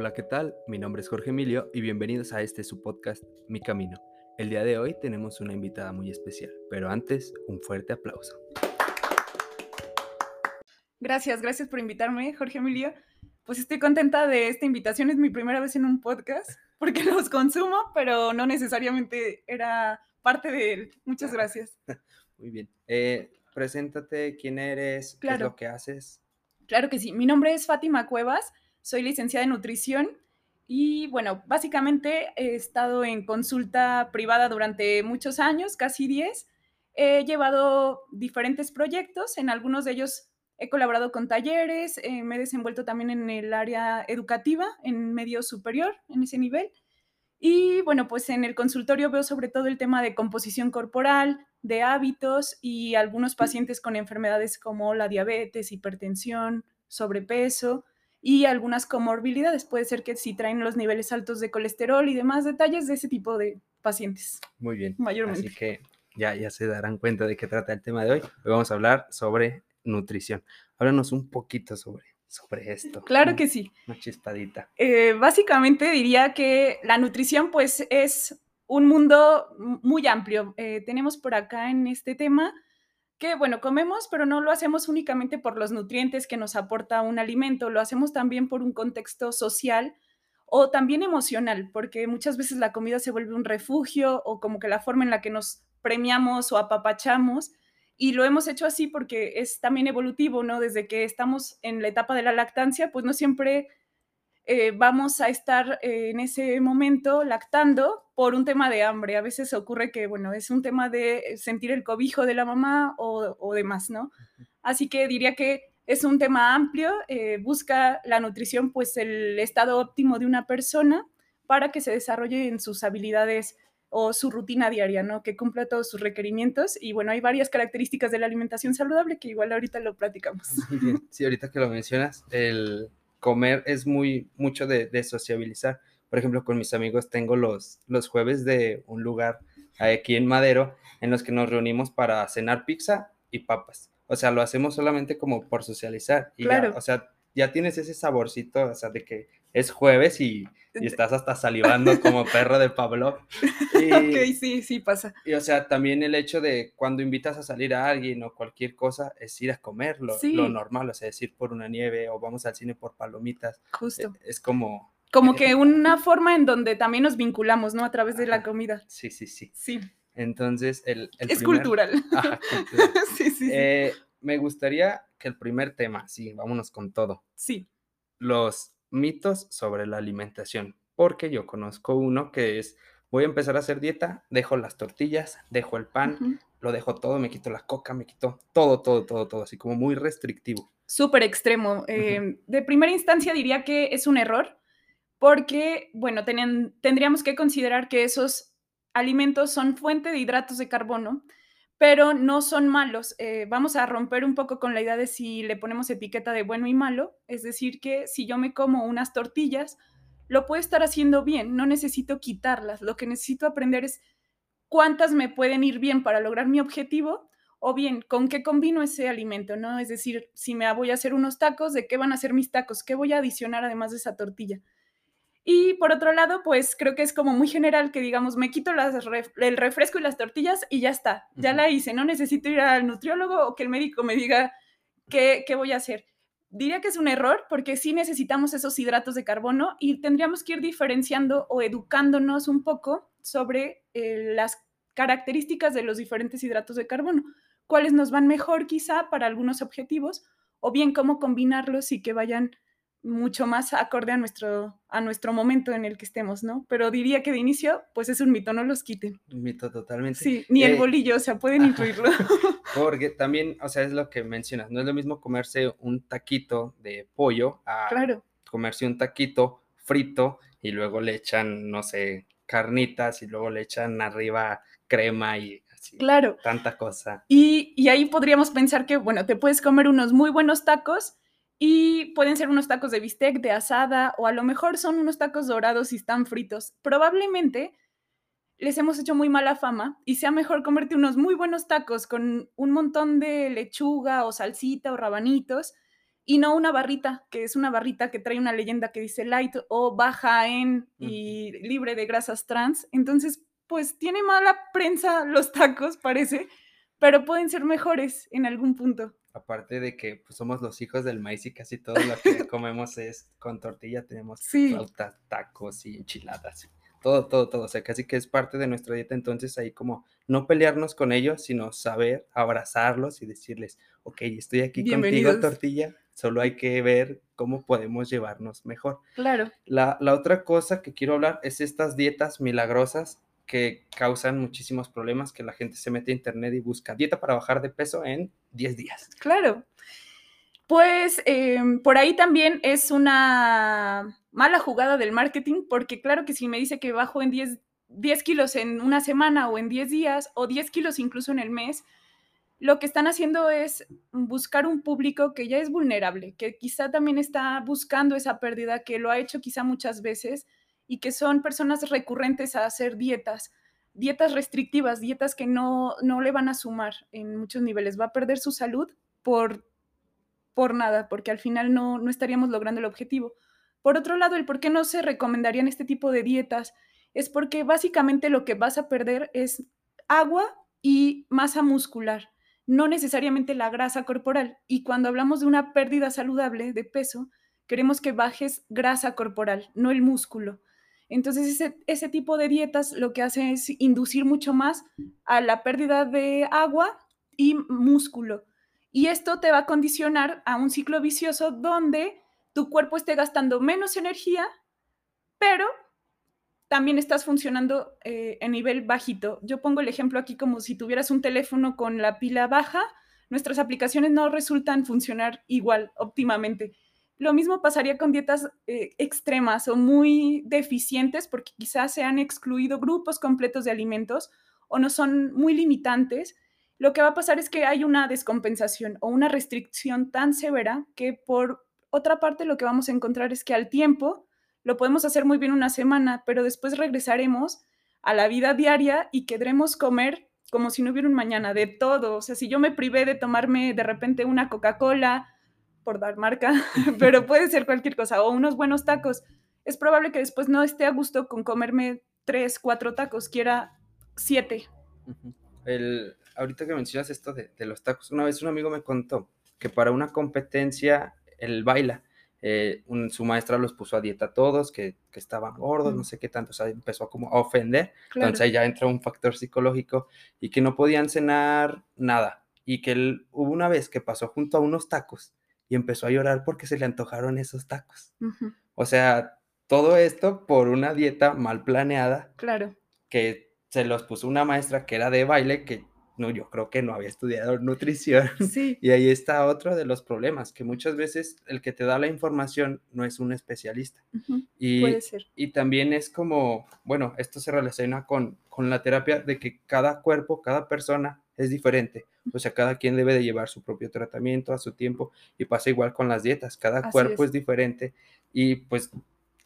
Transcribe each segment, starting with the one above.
Hola, ¿qué tal? Mi nombre es Jorge Emilio y bienvenidos a este su podcast Mi Camino. El día de hoy tenemos una invitada muy especial, pero antes un fuerte aplauso. Gracias, gracias por invitarme, Jorge Emilio. Pues estoy contenta de esta invitación, es mi primera vez en un podcast, porque los consumo, pero no necesariamente era parte de él. Muchas gracias. Muy bien. Eh, preséntate, quién eres, qué es lo que haces. Claro que sí. Mi nombre es Fátima Cuevas, soy licenciada en nutrición y bueno, básicamente he estado en consulta privada durante muchos años, casi 10. He llevado diferentes proyectos, en algunos de ellos he colaborado con talleres, eh, me he desenvuelto también en el área educativa, en medio superior, en ese nivel. Y bueno, pues en el consultorio veo sobre todo el tema de composición corporal, de hábitos y algunos pacientes con enfermedades como la diabetes, hipertensión, sobrepeso y algunas comorbilidades. Puede ser que si traen los niveles altos de colesterol y demás detalles de ese tipo de pacientes. Muy bien. Mayormente. Así que ya, ya se darán cuenta de qué trata el tema de hoy. Hoy vamos a hablar sobre nutrición. Háblanos un poquito sobre, sobre esto. Claro que sí. Una chispadita. Eh, básicamente diría que la nutrición pues es un mundo muy amplio. Eh, tenemos por acá en este tema que, bueno, comemos, pero no lo hacemos únicamente por los nutrientes que nos aporta un alimento, lo hacemos también por un contexto social o también emocional, porque muchas veces la comida se vuelve un refugio o como que la forma en la que nos premiamos o apapachamos. Y lo hemos hecho así porque es también evolutivo, ¿no? Desde que estamos en la etapa de la lactancia, pues no siempre eh, vamos a estar eh, en ese momento lactando por un tema de hambre. A veces ocurre que, bueno, es un tema de sentir el cobijo de la mamá o, demás, ¿no? Así que diría que es un tema amplio, eh, busca la nutrición, pues el estado óptimo de una persona para que se desarrolle en sus habilidades o su rutina diaria, ¿no? Que cumpla todos sus requerimientos. Y bueno, hay varias características de la alimentación saludable que igual ahorita lo platicamos. Sí, ahorita que lo mencionas, el, comer es muy mucho de, sociabilizar. Por ejemplo, con mis amigos tengo los, los jueves de un lugar aquí en Madero en los que nos reunimos para cenar pizza y papas. O sea, lo hacemos solamente como por socializar. Y claro. o sea, ya tienes ese saborcito, o sea, de que es jueves y, estás hasta salivando como perro de Pablo. Y, ok, sí, sí pasa. Y o sea, también el hecho de cuando invitas a salir a alguien o cualquier cosa, es ir a comer lo, normal, o sea, es ir por una nieve o vamos al cine por palomitas. Justo. E, es, como... Como que una forma en donde también nos vinculamos, ¿no? A través de la comida. Sí, sí, sí. Sí. Entonces, el... es cultural. Ajá, cultural. sí, sí. Eh, me gustaría que el primer tema, sí, vámonos con todo. Sí. Los mitos sobre la alimentación, porque yo conozco uno que es, voy a empezar a hacer dieta, dejo las tortillas, dejo el pan, lo dejo todo, me quito la coca, me quito todo, todo, todo, todo, así como muy restrictivo. Súper extremo. Em, de primera instancia diría que es un error, porque, bueno, tendríamos que considerar que esos alimentos son fuente de hidratos de carbono, pero no son malos. Eh, vamos a romper un poco con la idea de si le ponemos etiqueta de bueno y malo, es decir, que si yo me como unas tortillas, lo puedo estar haciendo bien, no necesito quitarlas, lo que necesito aprender es cuántas me pueden ir bien para lograr mi objetivo o bien con qué combino ese alimento, ¿no? Es decir, si me voy a hacer unos tacos, ¿de qué van a ser mis tacos? ¿Qué voy a adicionar además de esa tortilla? Y por otro lado, pues creo que es como muy general que digamos, me quito el refresco y las tortillas y ya está, ya la hice, no necesito ir al nutriólogo o que el médico me diga qué, qué voy a hacer. Diría que es un error porque sí necesitamos esos hidratos de carbono y tendríamos que ir diferenciando o educándonos un poco sobre eh, las características de los diferentes hidratos de carbono, cuáles nos van mejor quizá para algunos objetivos o bien cómo combinarlos y que vayan mucho más acorde a nuestro, a nuestro momento en el que estemos, ¿no? Pero diría que de inicio, pues es un mito, no los quiten. Un mito totalmente. Sí, ni el eh, bolillo, o sea, pueden incluirlo. Porque también, o sea, es lo que mencionas, no es lo mismo comerse un taquito de pollo a comerse un taquito frito y luego le echan, no sé, carnitas y luego le echan arriba crema y así. Claro. Tanta cosa. Y, y ahí podríamos pensar que, bueno, te puedes comer unos muy buenos tacos y pueden ser unos tacos de bistec, de asada, o a lo mejor son unos tacos dorados y están fritos. Probablemente les hemos hecho muy mala fama y sea mejor comerte unos muy buenos tacos con un montón de lechuga o salsita o rabanitos y no una barrita, que es una barrita que trae una leyenda que dice light o baja en y libre de grasas trans. Entonces, pues tiene mala prensa los tacos, parece, pero pueden ser mejores en algún punto. Aparte de que pues, somos los hijos del maíz y casi todo lo que comemos es con tortilla, tenemos Sí. flautas, tacos y enchiladas. Todo, todo, todo. O sea, casi que es parte de nuestra dieta. Entonces, ahí como no pelearnos con ellos, sino saber abrazarlos y decirles, ok, estoy aquí contigo, tortilla. Solo hay que ver cómo podemos llevarnos mejor. Claro, La, la otra cosa que quiero hablar es estas dietas milagrosas que causan muchísimos problemas, que la gente se mete a internet y busca dieta para bajar de peso en 10 días. claro. Pues em, por ahí también es una mala jugada del marketing, porque claro que si me dice que bajo en 10, 10 kilos en una semana o en 10 días o 10 kilos incluso en el mes, lo que están haciendo es buscar un público que ya es vulnerable, que quizá también está buscando esa pérdida, que lo ha hecho quizá muchas veces y que son personas recurrentes a hacer dietas, dietas restrictivas, dietas que no, no le van a sumar en muchos niveles. Va a perder su salud por, por nada, porque al final no, no estaríamos logrando el objetivo. Por otro lado, el por qué no se recomendarían este tipo de dietas es porque básicamente lo que vas a perder es agua y masa muscular no necesariamente la grasa corporal. Y cuando hablamos de una pérdida saludable de peso, queremos que bajes grasa corporal, no el músculo. Entonces, ese, ese, tipo de dietas lo que hace es inducir mucho más a la pérdida de agua y músculo. Y esto te va a condicionar a un ciclo vicioso donde tu cuerpo esté gastando menos energía, pero también estás funcionando eh, en nivel bajito. Yo pongo el ejemplo aquí como si tuvieras un teléfono con la pila baja, nuestras aplicaciones no resultan funcionar igual, óptimamente. Lo mismo pasaría con dietas eh, extremas o muy deficientes porque quizás se han excluido grupos completos de alimentos o no son muy limitantes. Lo que va a pasar es que hay una descompensación o una restricción tan severa que por otra parte lo que vamos a encontrar es que al tiempo lo podemos hacer muy bien una semana, pero después regresaremos a la vida diaria y querremos comer como si no hubiera un mañana, de todo. O sea, si yo me privé de tomarme de repente una Coca-Cola, por dar marca, pero puede ser cualquier cosa, o unos buenos tacos, es probable que después no esté a gusto con comerme tres, cuatro tacos, quiera siete. El, ahorita que mencionas esto de, de los tacos, una vez un amigo me contó que para una competencia él baila eh, un, su maestra los puso a dieta a todos, que, que estaban gordos, mm. no sé qué tanto, o sea, empezó a como a ofender, claro. entonces ahí ya entra un factor psicológico y que no podían cenar nada y que él, hubo una vez que pasó junto a unos tacos y empezó a llorar porque se le antojaron esos tacos. Uh -huh. O sea, todo esto por una dieta mal planeada. Claro. Que se los puso una maestra que era de baile, que no, yo creo que no había estudiado nutrición. Sí. Y ahí está otro de los problemas, que muchas veces el que te da la información no es un especialista. Uh -huh. y, Puede ser. y también es como, bueno, esto se relaciona con, con la terapia de que cada cuerpo, cada persona es diferente. O sea, cada quien debe de llevar su propio tratamiento a su tiempo y pasa igual con las dietas. Cada Así cuerpo es. es diferente y pues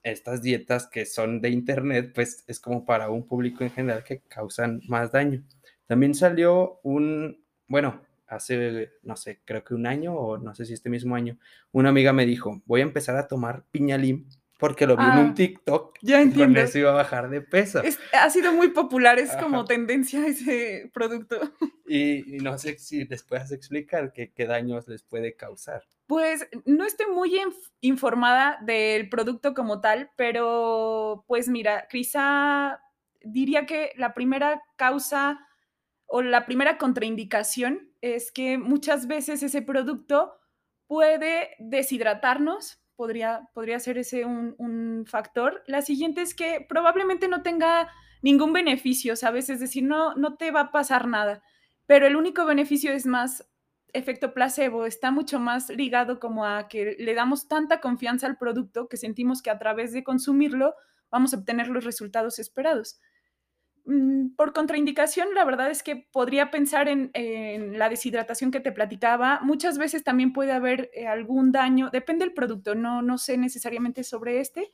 estas dietas que son de internet, pues es como para un público en general que causan más daño. También salió un, bueno, hace, no sé, creo que un año o no sé si este mismo año, una amiga me dijo, voy a empezar a tomar piñalim porque lo vi Ah, en un TikTok Ya entiendo. eso iba a bajar de peso. Es- ha sido muy popular, es como Ajá. tendencia ese producto. Y, y no sé si les puedas explicar qué, qué daños les puede causar. Pues no estoy muy inf- informada del producto como tal, pero pues mira, quizá diría que la primera causa o la primera contraindicación es que muchas veces ese producto puede deshidratarnos, podría, podría ser ese un, un factor. La siguiente es que probablemente no tenga ningún beneficio, ¿sabes? Es decir, no, no te va a pasar nada, pero el único beneficio es más efecto placebo, está mucho más ligado como a que le damos tanta confianza al producto que sentimos que a través de consumirlo vamos a obtener los resultados esperados. Mm, Por contraindicación, la verdad es que podría pensar en, la deshidratación que te platicaba. Muchas veces también puede haber eh, algún daño, depende del producto, no, no sé necesariamente sobre este,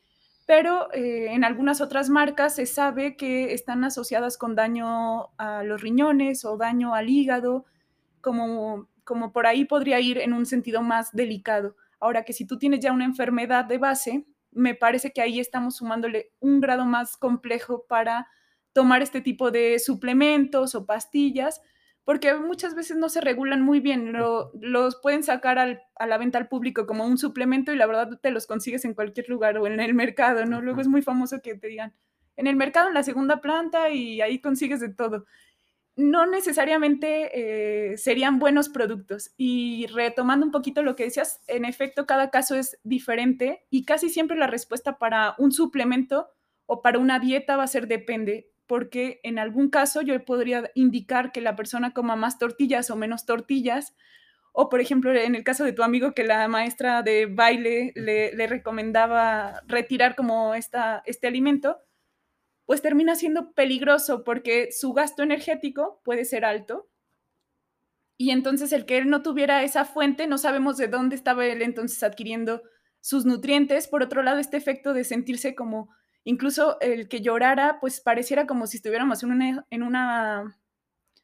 pero eh, en algunas otras marcas se sabe que están asociadas con daño a los riñones o daño al hígado, como, como por ahí podría ir en un sentido más delicado. Ahora que si tú tienes ya una enfermedad de base, me parece que ahí estamos sumándole un grado más complejo para tomar este tipo de suplementos o pastillas, porque muchas veces no se regulan muy bien, los pueden sacar a la venta al público como un suplemento y la verdad te los consigues en cualquier lugar o en el mercado, ¿no? Luego es muy famoso que te digan, en el mercado, en la segunda planta y ahí consigues de todo no necesariamente eh, serían buenos productos. Y retomando un poquito lo que decías, en efecto, cada caso es diferente y casi siempre la respuesta para un suplemento o para una dieta va a ser depende, porque en algún caso yo podría indicar que la persona coma más tortillas o menos tortillas, o por ejemplo, en el caso de tu amigo que la maestra de baile le, recomendaba retirar como esta, este alimento, pues termina siendo peligroso porque su gasto energético puede ser alto. Y entonces el que él no tuviera esa fuente, no sabemos de dónde estaba él entonces adquiriendo sus nutrientes. Por otro lado, este efecto de sentirse como, incluso el que llorara, pues pareciera como si estuviéramos en una,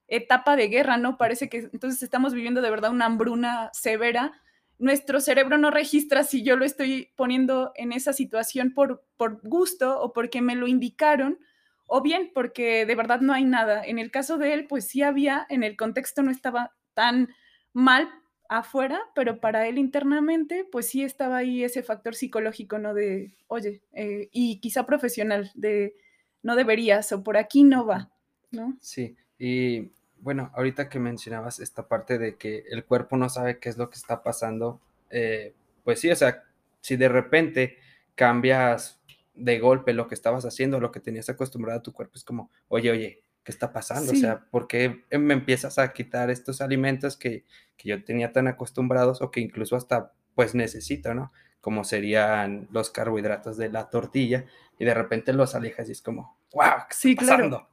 etapa de guerra, ¿no? Parece que entonces estamos viviendo de verdad una hambruna severa nuestro cerebro no registra si yo lo estoy poniendo en esa situación por, por gusto o porque me lo indicaron, o bien porque de verdad no hay nada. En el caso de él, pues sí había, en el contexto no estaba tan mal afuera, pero para él internamente, pues sí estaba ahí ese factor psicológico, ¿no? De, oye, eh, y quizá profesional, de no deberías o por aquí no va, ¿no? Sí, y bueno, ahorita que mencionabas esta parte de que el cuerpo no sabe qué es lo que está pasando, eh, pues sí, o sea, si de repente cambias de golpe lo que estabas haciendo, lo que tenías acostumbrado a tu cuerpo, es como, oye, oye, ¿qué está pasando? O sea, ¿por qué me empiezas a quitar estos alimentos que, que yo tenía tan acostumbrados o que incluso hasta pues necesito, ¿no? Como serían los carbohidratos de la tortilla y de repente los alejas y es como, wow, ¿qué está sí, Claro.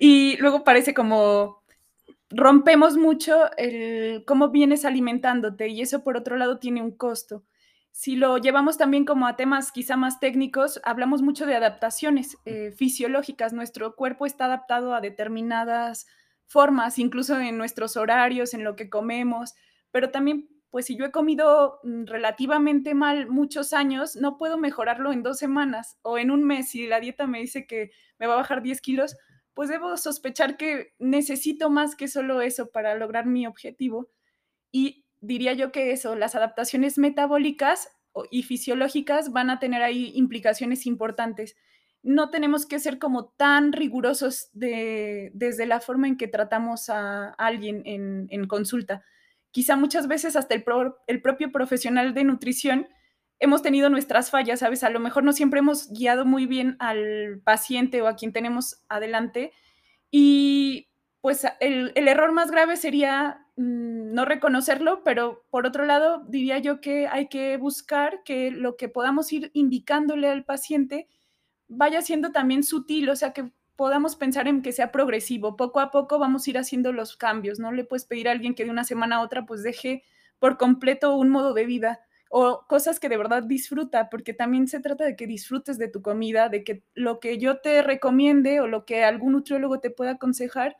Y luego parece como rompemos mucho el cómo vienes alimentándote y eso por otro lado tiene un costo. Si lo llevamos también como a temas quizá más técnicos, hablamos mucho de adaptaciones eh, fisiológicas. Nuestro cuerpo está adaptado a determinadas formas, incluso en nuestros horarios, en lo que comemos, pero también, pues si yo he comido mm, relativamente mal muchos años, no puedo mejorarlo en dos semanas o en un mes. Si la dieta me dice que me va a bajar 10 kilos, pues debo sospechar que necesito más que solo eso para lograr mi objetivo. Y diría yo que eso, las adaptaciones metabólicas y fisiológicas van a tener ahí implicaciones importantes. No tenemos que ser como tan rigurosos desde la forma en que tratamos a alguien en, consulta. Quizá muchas veces hasta el, propio profesional de nutrición hemos tenido nuestras fallas, ¿sabes? A lo mejor no siempre hemos guiado muy bien al paciente o a quien tenemos adelante y pues el, error más grave sería no reconocerlo, pero por otro lado diría yo que hay que buscar que lo que podamos ir indicándole al paciente vaya siendo también sutil, o sea, que podamos pensar en que sea progresivo. Poco a poco vamos a ir haciendo los cambios, no le puedes pedir a alguien que de una semana a otra pues deje por completo un modo de vida o cosas que de verdad disfruta, porque también se trata de que disfrutes de tu comida, de que lo que yo te recomiende o lo que algún nutriólogo te pueda aconsejar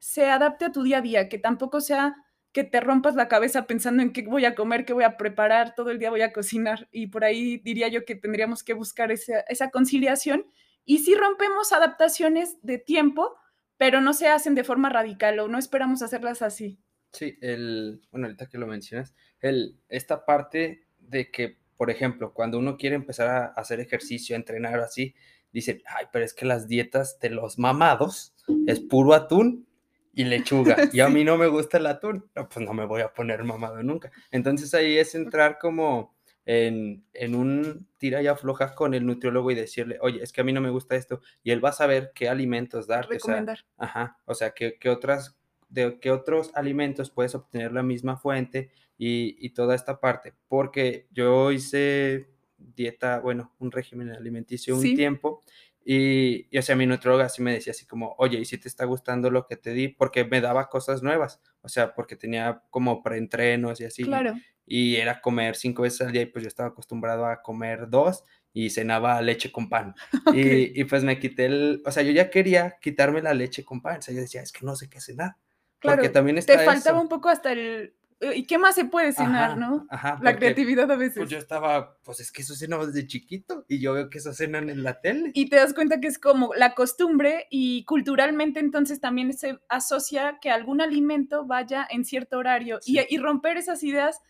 se adapte a tu día a día, que tampoco sea que te rompas la cabeza pensando en qué voy a comer, qué voy a preparar, todo el día voy a cocinar. Y por ahí diría yo que tendríamos que buscar esa, esa conciliación. Y si rompemos adaptaciones de tiempo, pero no se hacen de forma radical o no esperamos hacerlas así. Sí, el, bueno, ahorita que lo mencionas, el, esta parte de que, por ejemplo, cuando uno quiere empezar a hacer ejercicio, a entrenar así, dice, ay, pero es que las dietas de los mamados es puro atún y lechuga. Y a mí no me gusta el atún. No, pues no me voy a poner mamado nunca. Entonces ahí es entrar como en, en un tira y afloja con el nutriólogo y decirle, oye, es que a mí no me gusta esto. Y él va a saber qué alimentos darte. Recomendar. O sea, ajá, o sea, qué, qué otras de qué otros alimentos puedes obtener la misma fuente y, toda esta parte, porque yo hice dieta, bueno, un régimen alimenticio un tiempo y, y, o sea, mi nutróloga sí me decía así como, oye, ¿y si te está gustando lo que te di? Porque me daba cosas nuevas, o sea, porque tenía como preentrenos y así. Claro. Y era comer cinco veces al día y pues yo estaba acostumbrado a comer dos y cenaba leche con pan. Y, y, pues me quité el, o sea, yo ya quería quitarme la leche con pan, o sea, yo decía, es que no sé qué cenar. Claro, también te faltaba un poco hasta el ¿y qué más se puede cenar, no? la creatividad a veces. Pues yo estaba, pues es que eso cenaba desde chiquito y yo veo que eso cenan en la tele. Y te das cuenta que es como la costumbre y culturalmente entonces también se asocia que algún alimento vaya en cierto horario y, y romper esas ideas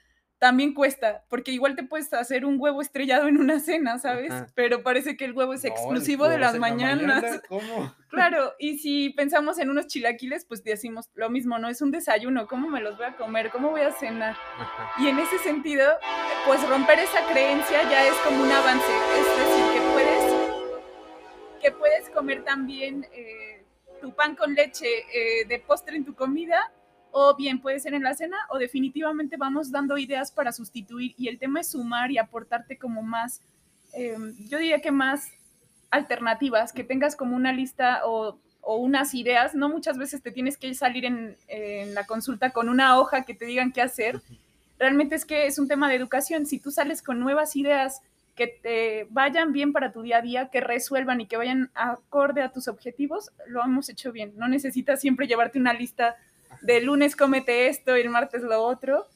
también cuesta, porque igual te puedes hacer un huevo estrellado en una cena, ¿sabes? Pero parece que el huevo es exclusivo de las mañanas. ¿Cómo? Claro, y si pensamos en unos chilaquiles, pues decimos lo mismo, no es un desayuno, ¿cómo me los voy a comer? ¿Cómo voy a cenar? Y en ese sentido, pues romper esa creencia ya es como un avance, es decir, que puedes, que puedes comer también eh, tu pan con leche eh, de postre en tu comida o bien puede ser en la cena o definitivamente vamos dando ideas para sustituir y el tema es sumar y aportarte como más, em, yo diría que más alternativas, que tengas como una lista o, unas ideas, no muchas veces te tienes que salir en, en, la consulta con una hoja que te digan qué hacer, realmente es que es un tema de educación, si tú sales con nuevas ideas que te vayan bien para tu día a día, que resuelvan y que vayan acorde a tus objetivos, lo hemos hecho bien, no necesitas siempre llevarte una lista de lunes cómete esto y el martes lo otro,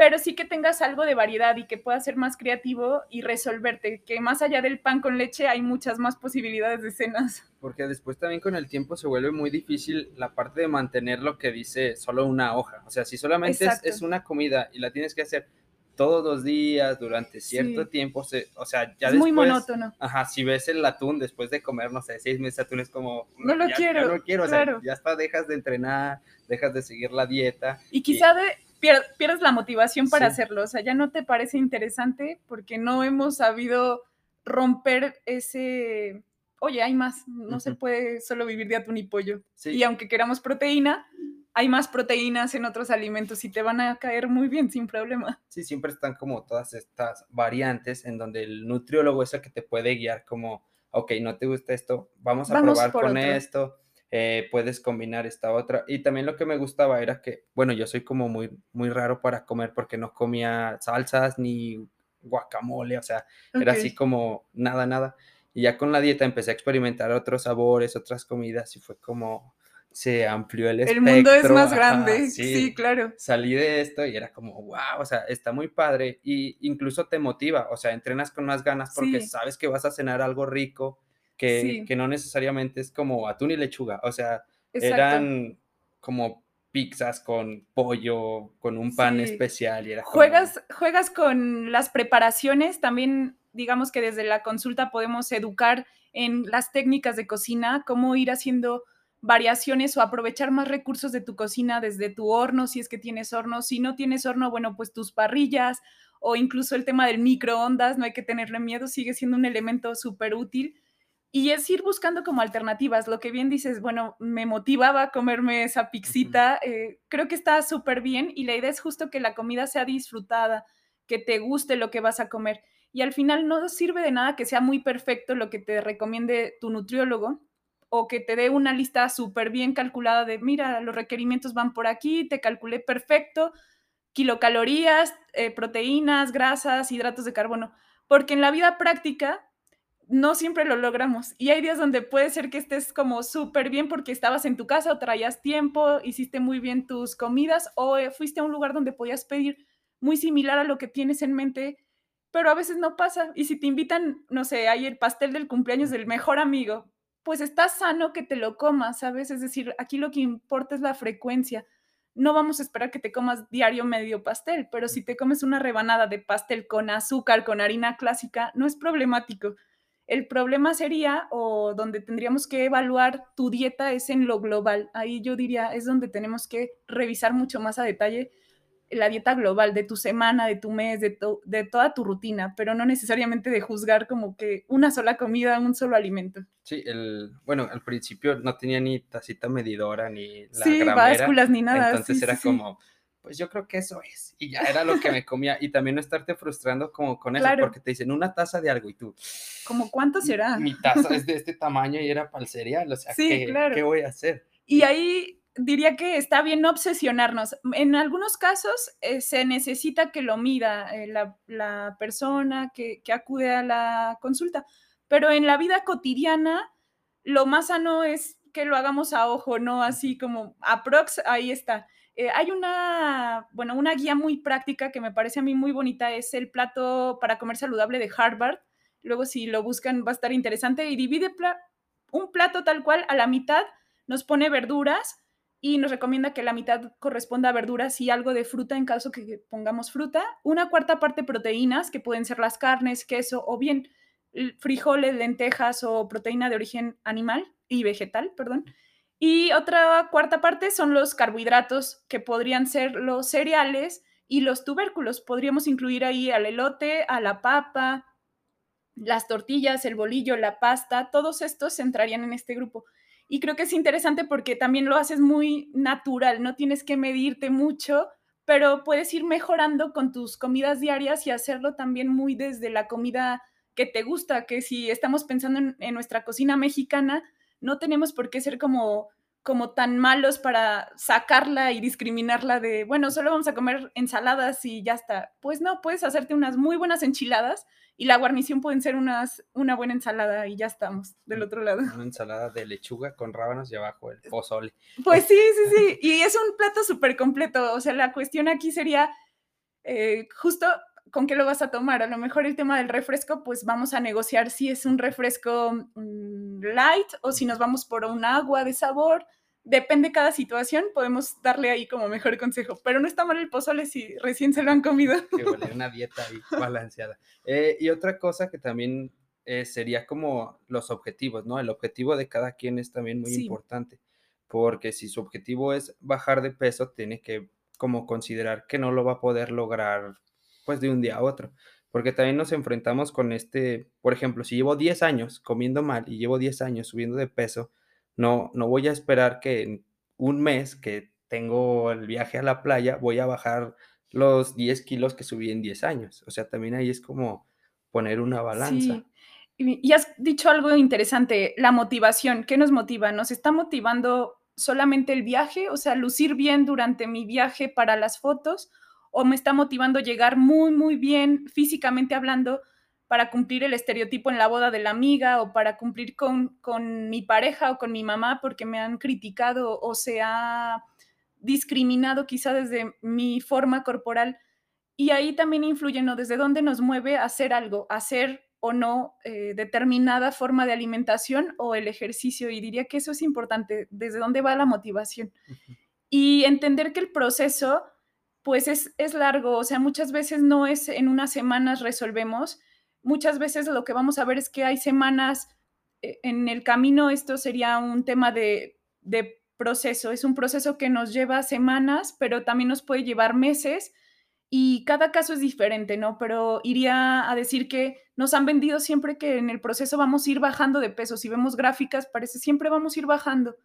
pero sí que tengas algo de variedad y que puedas ser más creativo y resolverte, que más allá del pan con leche hay muchas más posibilidades de cenas. Porque después también con el tiempo se vuelve muy difícil la parte de mantener lo que dice solo una hoja. O sea, si solamente es, una comida y la tienes que hacer todos los días durante cierto tiempo, se, o sea, ya es muy monótono. Ajá, si ves el atún después de comer, no sé, seis meses de atún es como... No lo quiero. no lo quiero, o sea, ya hasta dejas de entrenar, dejas de seguir la dieta. Y quizá de, pierdes la motivación para hacerlo, o sea, ya no te parece interesante porque no hemos sabido romper ese, oye, hay más, no se puede solo vivir de atún y pollo. Y aunque queramos proteína, hay más proteínas en otros alimentos y te van a caer muy bien sin problema. Sí, siempre están como todas estas variantes en donde el nutriólogo es el que te puede guiar como, ok, no te gusta esto, vamos a probar con esto eh, puedes combinar esta otra. Y también lo que me gustaba era que, bueno, yo soy como muy, muy raro para comer porque no comía salsas ni guacamole, o sea, era así como nada, nada. Y ya con la dieta empecé a experimentar otros sabores, otras comidas y fue como se amplió el espectro. El mundo es más grande, sí, claro. Salí de esto y era como, wow, o sea, está muy padre y incluso te motiva, o sea, entrenas con más ganas porque sabes que vas a cenar algo rico que, no necesariamente es como atún y lechuga, o sea, eran como pizzas con pollo, con un pan especial. Y era juegas, juegas con las preparaciones, también digamos que desde la consulta podemos educar en las técnicas de cocina, cómo ir haciendo variaciones o aprovechar más recursos de tu cocina desde tu horno, si es que tienes horno, si no tienes horno, bueno, pues tus parrillas o incluso el tema del microondas, no hay que tenerle miedo, sigue siendo un elemento súper útil y es ir buscando como alternativas. Lo que bien dices, bueno, me motivaba a comerme esa pixita. Eh, creo que está súper bien y la idea es justo que la comida sea disfrutada, que te guste lo que vas a comer. Y al final no sirve de nada que sea muy perfecto lo que te recomiende tu nutriólogo o que te dé una lista súper bien calculada de, mira, los requerimientos van por aquí, te calculé perfecto, kilocalorías, eh, proteínas, grasas, hidratos de carbono. Porque en la vida práctica no siempre lo logramos. Y hay días donde puede ser que estés como súper bien porque estabas en tu casa o traías tiempo, hiciste muy bien tus comidas o eh, fuiste a un lugar donde podías pedir muy similar a lo que tienes en mente, pero a veces no pasa. Y si te invitan, no sé, hay el pastel del cumpleaños del mejor amigo, pues está sano que te lo comas, ¿sabes? Es decir, aquí lo que importa es la frecuencia. No vamos a esperar que te comas diario medio pastel, pero si te comes una rebanada de pastel con azúcar, con harina clásica, no es problemático el problema sería, o donde tendríamos que evaluar tu dieta, es en lo global. Ahí yo diría, es donde tenemos que revisar mucho más a detalle la dieta global de tu semana, de tu mes, de, de toda tu rutina, pero no necesariamente de juzgar como que una sola comida, un solo alimento. Sí, el, bueno, al principio no tenía ni tacita medidora, ni la sí, básculas, ni nada. Entonces era como pues yo creo que eso es. Y ya era lo que me comía. Y también no estarte frustrando como con eso, porque te dicen una taza de algo y tú. ¿Como cuánto será? Mi taza es de este tamaño y era para el cereal. O sea, ¿qué, voy a hacer? Y ahí diría que está bien obsesionarnos. En algunos casos eh, se necesita que lo mida eh, la, persona que, que acude a la consulta. Pero en la vida cotidiana, lo más sano es que lo hagamos a ojo, no así como aprox, ahí está Eh, hay una, bueno, una guía muy práctica que me parece a mí muy bonita, es el plato para comer saludable de Harvard. Luego si lo buscan va a estar interesante y divide un plato tal cual a la mitad, nos pone verduras y nos recomienda que la mitad corresponda a verduras y algo de fruta en caso que pongamos fruta. Una cuarta parte proteínas, que pueden ser las carnes, queso o bien frijoles, lentejas o proteína de origen animal y vegetal, perdón. Y otra cuarta parte son los carbohidratos, que podrían ser los cereales y los tubérculos. Podríamos incluir ahí al elote, a la papa, las tortillas, el bolillo, la pasta, todos estos entrarían en este grupo. Y creo que es interesante porque también lo haces muy natural, no tienes que medirte mucho, pero puedes ir mejorando con tus comidas diarias y hacerlo también muy desde la comida que te gusta, que si estamos pensando en, nuestra cocina mexicana, no tenemos por qué ser como como tan malos para sacarla y discriminarla de, bueno, solo vamos a comer ensaladas y ya está. Pues no, puedes hacerte unas muy buenas enchiladas y la guarnición pueden ser unas, una buena ensalada y ya estamos del otro lado. Una ensalada de lechuga con rábanos y abajo el pozole. Pues sí, sí, sí. Y es un plato súper completo. O sea, la cuestión aquí sería eh, justo con qué lo vas a tomar. A lo mejor el tema del refresco, pues vamos a negociar si es un refresco mm, light o si nos vamos por un agua de sabor. Depende cada situación, podemos darle ahí como mejor consejo. Pero no está mal el pozole si recién se lo han comido. Que huele una dieta ahí balanceada. Eh, y otra cosa que también eh, sería como los objetivos, ¿no? El objetivo de cada quien es también muy importante. Porque si su objetivo es bajar de peso, tiene que como considerar que no lo va a poder lograr pues de un día a otro. Porque también nos enfrentamos con este, por ejemplo, si llevo 10 años comiendo mal y llevo 10 años subiendo de peso, no, no voy a esperar que en un mes que tengo el viaje a la playa voy a bajar los 10 kilos que subí en 10 años. O sea, también ahí es como poner una balanza. Y has dicho algo interesante, la motivación. ¿Qué nos motiva? ¿Nos está motivando solamente el viaje? O sea, lucir bien durante mi viaje para las fotos o me está motivando llegar muy, muy bien físicamente hablando para cumplir el estereotipo en la boda de la amiga o para cumplir con, con mi pareja o con mi mamá porque me han criticado o se ha discriminado quizá desde mi forma corporal. Y ahí también influye, ¿no? Desde dónde nos mueve hacer algo, hacer o no eh, determinada forma de alimentación o el ejercicio. Y diría que eso es importante, desde dónde va la motivación. Y entender que el proceso pues es, es largo, o sea, muchas veces no es en unas semanas resolvemos, muchas veces lo que vamos a ver es que hay semanas eh, en el camino, esto sería un tema de, de proceso, es un proceso que nos lleva semanas, pero también nos puede llevar meses y cada caso es diferente, ¿no? Pero iría a decir que nos han vendido siempre que en el proceso vamos a ir bajando de peso. Si vemos gráficas, parece siempre vamos a ir bajando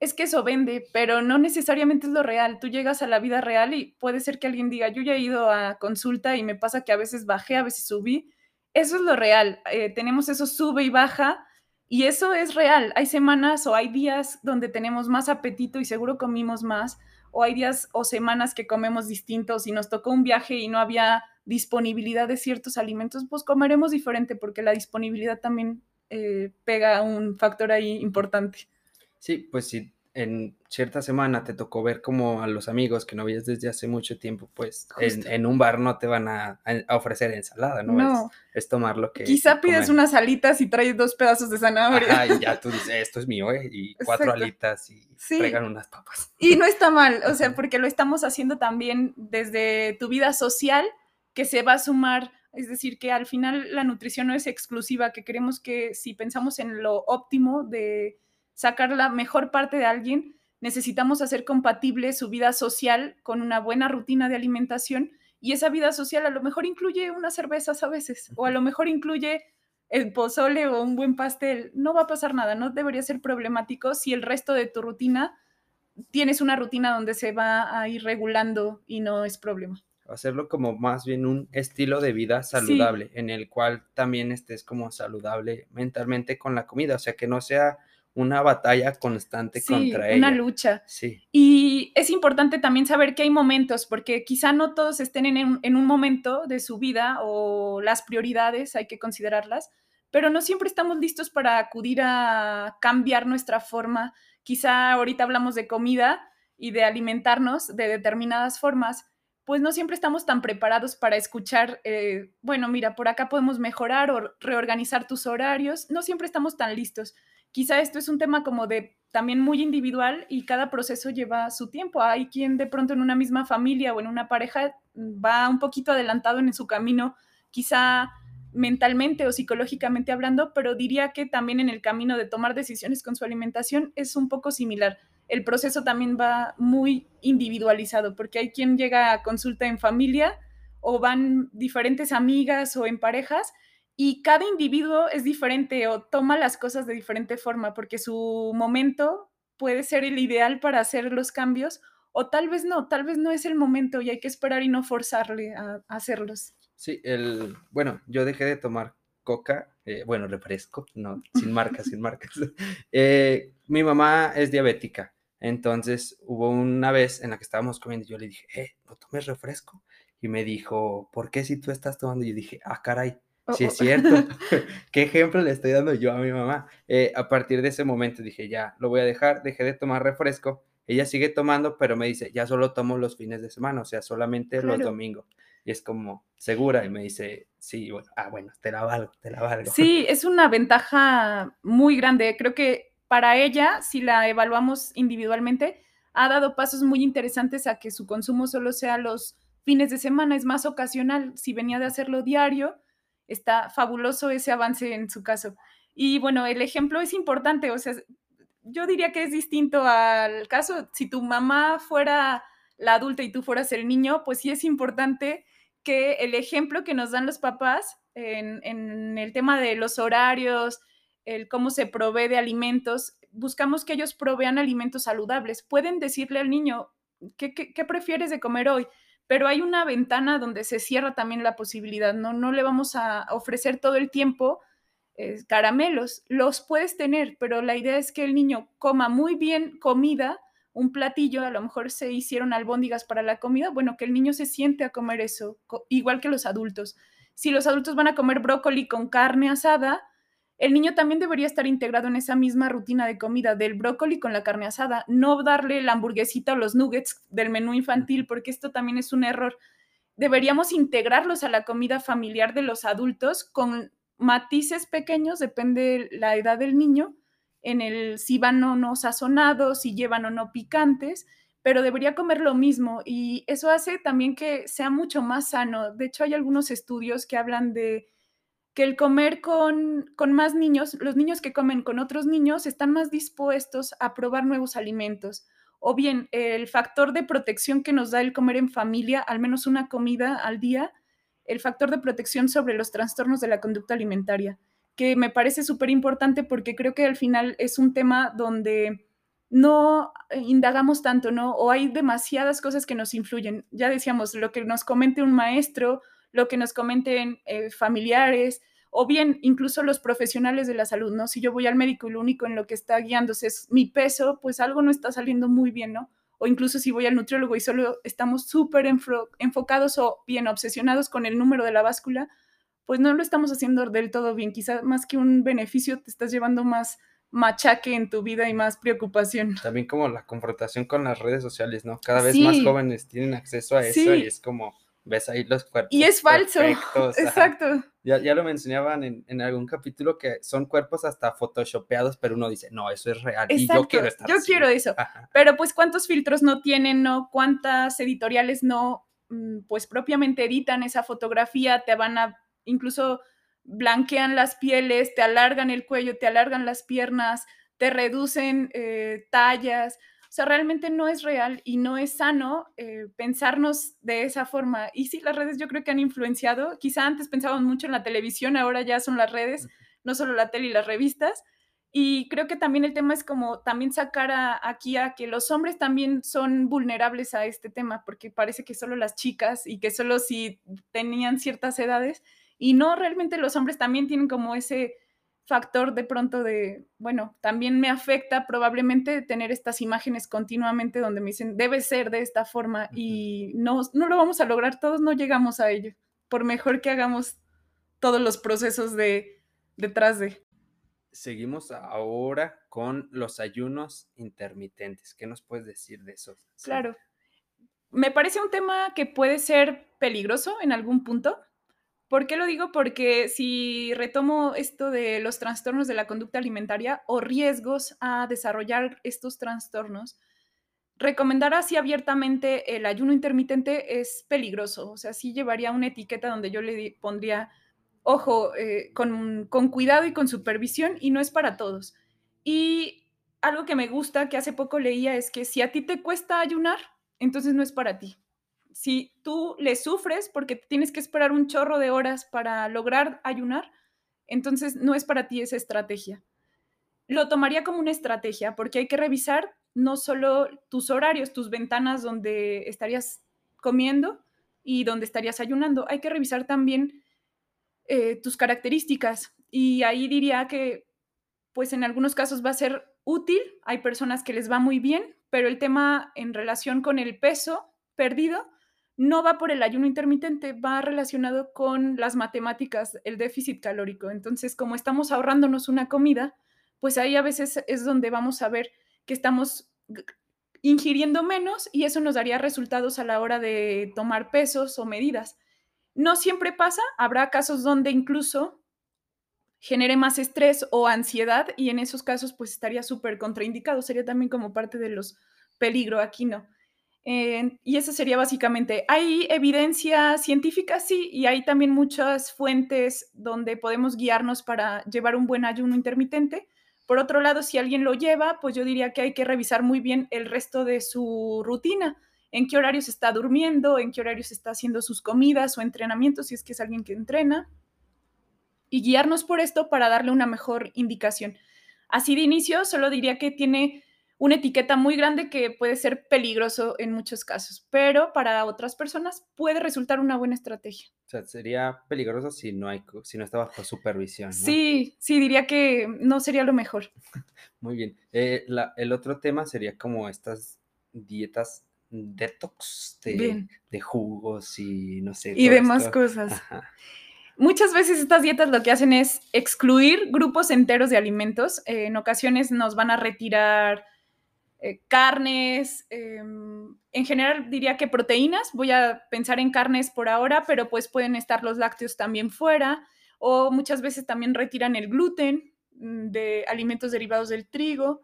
es que eso vende, pero no necesariamente es lo real. Tú llegas a la vida real y puede ser que alguien diga, yo ya he ido a consulta y me pasa que a veces bajé, a veces subí. Eso es lo real. Eh, tenemos eso sube y baja y eso es real. Hay semanas o hay días donde tenemos más apetito y seguro comimos más, o hay días o semanas que comemos distintos y nos tocó un viaje y no había disponibilidad de ciertos alimentos, pues comeremos diferente porque la disponibilidad también eh, pega un factor ahí importante. Sí, pues si en cierta semana te tocó ver como a los amigos que no veías desde hace mucho tiempo, pues en, un bar no te van a, ofrecer ensalada, ¿no? Es, tomar lo que... Quizá pides unas alitas y traes dos pedazos de zanahoria. y ya tú dices, esto es mío, ¿eh? Y cuatro alitas y traigan unas papas. Y no está mal, o sea, porque lo estamos haciendo también desde tu vida social, que se va a sumar es decir, que al final la nutrición no es exclusiva, que queremos que si pensamos en lo óptimo de sacar la mejor parte de alguien, necesitamos hacer compatible su vida social con una buena rutina de alimentación y esa vida social a lo mejor incluye unas cervezas a veces o a lo mejor incluye el pozole o un buen pastel. No va a pasar nada, no debería ser problemático si el resto de tu rutina tienes una rutina donde se va a ir regulando y no es problema. Hacerlo como más bien un estilo de vida saludable, en el cual también estés como saludable mentalmente con la comida, o sea, que no sea una batalla constante contra ella. Una lucha. Sí. Y es importante también saber que hay momentos, porque quizá no todos estén en, en, un momento de su vida o las prioridades, hay que considerarlas, pero no siempre estamos listos para acudir a cambiar nuestra forma. Quizá ahorita hablamos de comida y de alimentarnos de determinadas formas, pues no siempre estamos tan preparados para escuchar, eh, bueno, mira, por acá podemos mejorar o reorganizar tus horarios, no siempre estamos tan listos. Quizá esto es un tema como de también muy individual y cada proceso lleva su tiempo. Hay quien de pronto en una misma familia o en una pareja va un poquito adelantado en su camino, quizá mentalmente o psicológicamente hablando, pero diría que también en el camino de tomar decisiones con su alimentación es un poco similar el proceso también va muy individualizado, porque hay quien llega a consulta en familia o van diferentes amigas o en parejas y cada individuo es diferente o toma las cosas de diferente forma, porque su momento puede ser el ideal para hacer los cambios o tal vez no, tal vez no es el momento y hay que esperar y no forzarle a, hacerlos. Sí, el, bueno, yo dejé de tomar coca, eh, bueno, refresco, no, sin marcas, sin marcas. Eh, mi mamá es diabética entonces hubo una vez en la que estábamos comiendo y yo le dije, eh, no tomes refresco. Y me dijo, ¿por qué si tú estás tomando? Y yo dije, ah, caray, oh, sí es oh. cierto. ¿Qué ejemplo le estoy dando yo a mi mamá? Eh, a partir de ese momento dije, ya, lo voy a dejar, dejé de tomar refresco. Ella sigue tomando, pero me dice, ya solo tomo los fines de semana, o sea, solamente los domingos. Y es como, segura, y me dice, sí, bueno, ah, bueno, te la valgo, te la valgo. Sí, es una ventaja muy grande. Creo que para ella, si la evaluamos individualmente, ha dado pasos muy interesantes a que su consumo solo sea los fines de semana, es más ocasional. Si venía de hacerlo diario, está fabuloso ese avance en su caso. Y bueno, el ejemplo es importante, o sea, yo diría que es distinto al caso, si tu mamá fuera la adulta y tú fueras el niño, pues sí es importante que el ejemplo que nos dan los papás en, el tema de los horarios, el cómo se provee de alimentos, buscamos que ellos provean alimentos saludables. Pueden decirle al niño, ¿qué, qué, prefieres de comer hoy? Pero hay una ventana donde se cierra también la posibilidad, no, no le vamos a ofrecer todo el tiempo eh, caramelos, los puedes tener, pero la idea es que el niño coma muy bien comida, un platillo, a lo mejor se hicieron albóndigas para la comida, bueno, que el niño se siente a comer eso, igual que los adultos. Si los adultos van a comer brócoli con carne asada, el niño también debería estar integrado en esa misma rutina de comida del brócoli con la carne asada, no darle la hamburguesita o los nuggets del menú infantil, porque esto también es un error. Deberíamos integrarlos a la comida familiar de los adultos con matices pequeños, depende la edad del niño, en el si van o no sazonados, si llevan o no picantes, pero debería comer lo mismo y eso hace también que sea mucho más sano. De hecho, hay algunos estudios que hablan de que el comer con, más niños, los niños que comen con otros niños están más dispuestos a probar nuevos alimentos. O bien, el factor de protección que nos da el comer en familia, al menos una comida al día, el factor de protección sobre los trastornos de la conducta alimentaria, que me parece súper importante porque creo que al final es un tema donde no indagamos tanto, ¿no? O hay demasiadas cosas que nos influyen. Ya decíamos, lo que nos comente un maestro, lo que nos comenten eh, familiares, o bien incluso los profesionales de la salud, ¿no? Si yo voy al médico y lo único en lo que está guiándose es mi peso, pues algo no está saliendo muy bien, ¿no? O incluso si voy al nutriólogo y solo estamos súper enfocados o bien obsesionados con el número de la báscula, pues no lo estamos haciendo del todo bien. Quizás más que un beneficio te estás llevando más machaque en tu vida y más preocupación. También como la confrontación con las redes sociales, ¿no? Cada vez más jóvenes tienen acceso a eso y es como ves ahí los cuerpos. Y es falso. Exacto. Ya, ya, lo mencionaban en, en, algún capítulo que son cuerpos hasta photoshopeados, pero uno dice, no, eso es real. Y yo quiero estar Yo quiero eso. Pero pues cuántos filtros no tienen, ¿no? ¿Cuántas editoriales no, mm, pues propiamente editan esa fotografía? Te van a, incluso blanquean las pieles, te alargan el cuello, te alargan las piernas, te reducen eh, tallas. O sea, realmente no es real y no es sano eh, pensarnos de esa forma. Y sí, las redes yo creo que han influenciado. Quizá antes pensábamos mucho en la televisión, ahora ya son las redes, no solo la tele y las revistas. Y creo que también el tema es como también sacar aquí a que los hombres también son vulnerables a este tema, porque parece que solo las chicas y que solo si tenían ciertas edades. Y no, realmente los hombres también tienen como ese factor de pronto de, bueno, también me afecta probablemente tener estas imágenes continuamente donde me dicen, debe ser de esta forma y no, no lo vamos a lograr, todos no llegamos a ello, por mejor que hagamos todos los procesos de detrás de. seguimos ahora con los ayunos intermitentes. ¿Qué nos puedes decir de eso? Claro. Me parece un tema que puede ser peligroso en algún punto. ¿Por qué lo digo? Porque si retomo esto de los trastornos de la conducta alimentaria o riesgos a desarrollar estos trastornos, recomendar así abiertamente el ayuno intermitente es peligroso. O sea, sí llevaría una etiqueta donde yo le pondría ojo, eh, con, con, cuidado y con supervisión y no es para todos. Y algo que me gusta, que hace poco leía, es que si a ti te cuesta ayunar, entonces no es para ti. Si tú le sufres porque tienes que esperar un chorro de horas para lograr ayunar, entonces no es para ti esa estrategia. Lo tomaría como una estrategia porque hay que revisar no solo tus horarios, tus ventanas donde estarías comiendo y donde estarías ayunando, hay que revisar también eh, tus características. Y ahí diría que, pues en algunos casos va a ser útil, hay personas que les va muy bien, pero el tema en relación con el peso perdido no va por el ayuno intermitente, va relacionado con las matemáticas, el déficit calórico. Entonces, como estamos ahorrándonos una comida, pues ahí a veces es donde vamos a ver que estamos ingiriendo menos y eso nos daría resultados a la hora de tomar pesos o medidas. No siempre pasa, habrá casos donde incluso genere más estrés o ansiedad y en esos casos pues estaría súper contraindicado, sería también como parte de los peligro, aquí no. Y eso sería básicamente, ¿hay evidencia científica? Sí, y hay también muchas fuentes donde podemos guiarnos para llevar un buen ayuno intermitente. Por otro lado, si alguien lo lleva, pues yo diría que hay que revisar muy bien el resto de su rutina en qué horarios está durmiendo, en qué horarios está haciendo sus comidas o entrenamientos, si es que es alguien que entrena, y guiarnos por esto para darle una mejor indicación. Así de inicio, solo diría que tiene una etiqueta muy grande que puede ser peligroso en muchos casos, pero para otras personas puede resultar una buena estrategia. O sea, sería peligroso si no, hay, si no está bajo supervisión. Sí, sí, diría que no sería lo mejor. Muy bien. Eh, el otro tema sería como estas dietas detox de, jugos y no sé. Y demás cosas. Muchas veces estas dietas lo que hacen es excluir grupos enteros de alimentos. Eh, en ocasiones nos van a retirar eh, carnes, em, en general diría que proteínas. Voy a pensar en carnes por ahora, pero pues pueden estar los lácteos también fuera. O muchas veces también retiran el gluten mm, de alimentos derivados del trigo.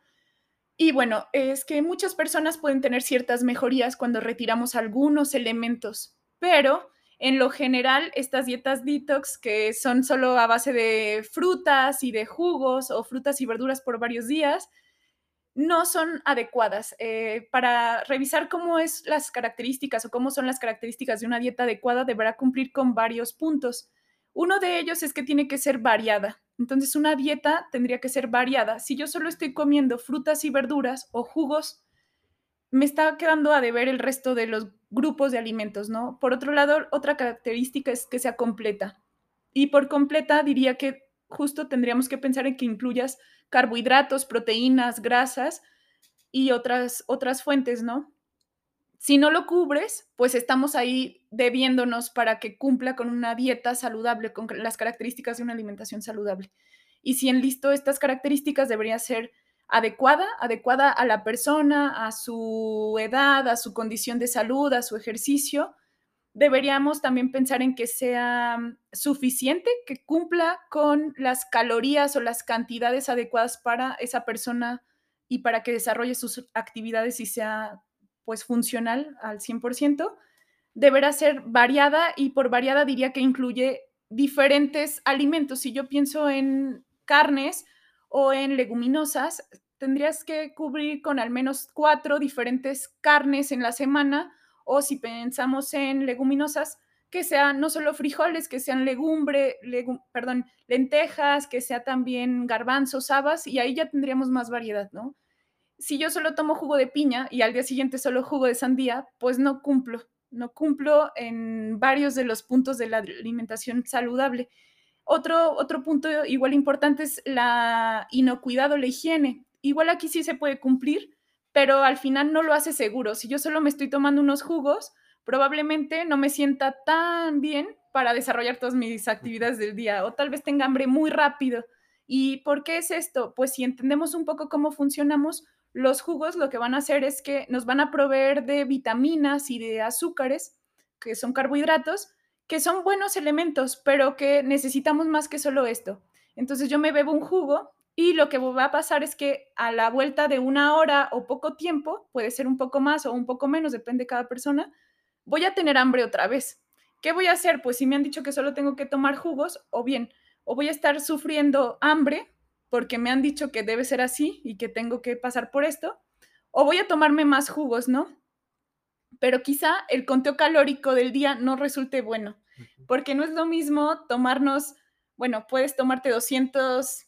Y bueno, es que muchas personas pueden tener ciertas mejorías cuando retiramos algunos elementos, pero en lo general estas dietas detox que son solo a base de frutas y de jugos o frutas y verduras por varios días, no son adecuadas. Eh, para revisar cómo es las características o cómo son las características de una dieta adecuada, deberá cumplir con varios puntos. Uno de ellos es que tiene que ser variada. Entonces, una dieta tendría que ser variada. Si yo solo estoy comiendo frutas y verduras o jugos, me está quedando a deber el resto de los grupos de alimentos, ¿no? Por otro lado, otra característica es que sea completa. Y por completa diría que justo tendríamos que pensar en que incluyas carbohidratos, proteínas, grasas y otras, otras fuentes, ¿no? Si no lo cubres, pues estamos ahí debiéndonos para que cumpla con una dieta saludable, con las características de una alimentación saludable. Y si en listo estas características debería ser adecuada, adecuada a la persona, a su edad, a su condición de salud, a su ejercicio, deberíamos también pensar en que sea suficiente, que cumpla con las calorías o las cantidades adecuadas para esa persona y para que desarrolle sus actividades y sea pues funcional al 100%, deberá ser variada y por variada diría que incluye diferentes alimentos. Si yo pienso en carnes o en leguminosas, tendrías que cubrir con al menos cuatro diferentes carnes en la semana o si pensamos en leguminosas, que sean no solo frijoles, que sean legumbre, perdón, lentejas, que sea también garbanzos, habas, y ahí ya tendríamos más variedad, ¿no? si yo solo tomo jugo de piña y al día siguiente solo jugo de sandía, pues no cumplo, no cumplo en varios de los puntos de la alimentación saludable. Otro, otro punto igual importante es la inocuidad o la higiene. Igual aquí sí se puede cumplir, pero al final no lo hace seguro. Si yo solo me estoy tomando unos jugos, probablemente no me sienta tan bien para desarrollar todas mis actividades del día o tal vez tenga hambre muy rápido ¿Y por qué es esto? Pues si entendemos un poco cómo funcionamos, los jugos lo que van a hacer es que nos van a proveer de vitaminas y de azúcares, que son carbohidratos, que son buenos elementos, pero que necesitamos más que solo esto. Entonces yo me bebo un jugo y lo que va a pasar es que a la vuelta de una hora o poco tiempo, puede ser un poco más o un poco menos, depende de cada persona, voy a tener hambre otra vez. ¿Qué voy a hacer? Pues si me han dicho que solo tengo que tomar jugos, o bien, o voy a estar sufriendo hambre porque me han dicho que debe ser así y que tengo que pasar por esto, o voy a tomarme más jugos, ¿no? Pero quizá el conteo calórico del día no resulte bueno, porque no es lo mismo tomarnos, bueno, puedes tomarte 200,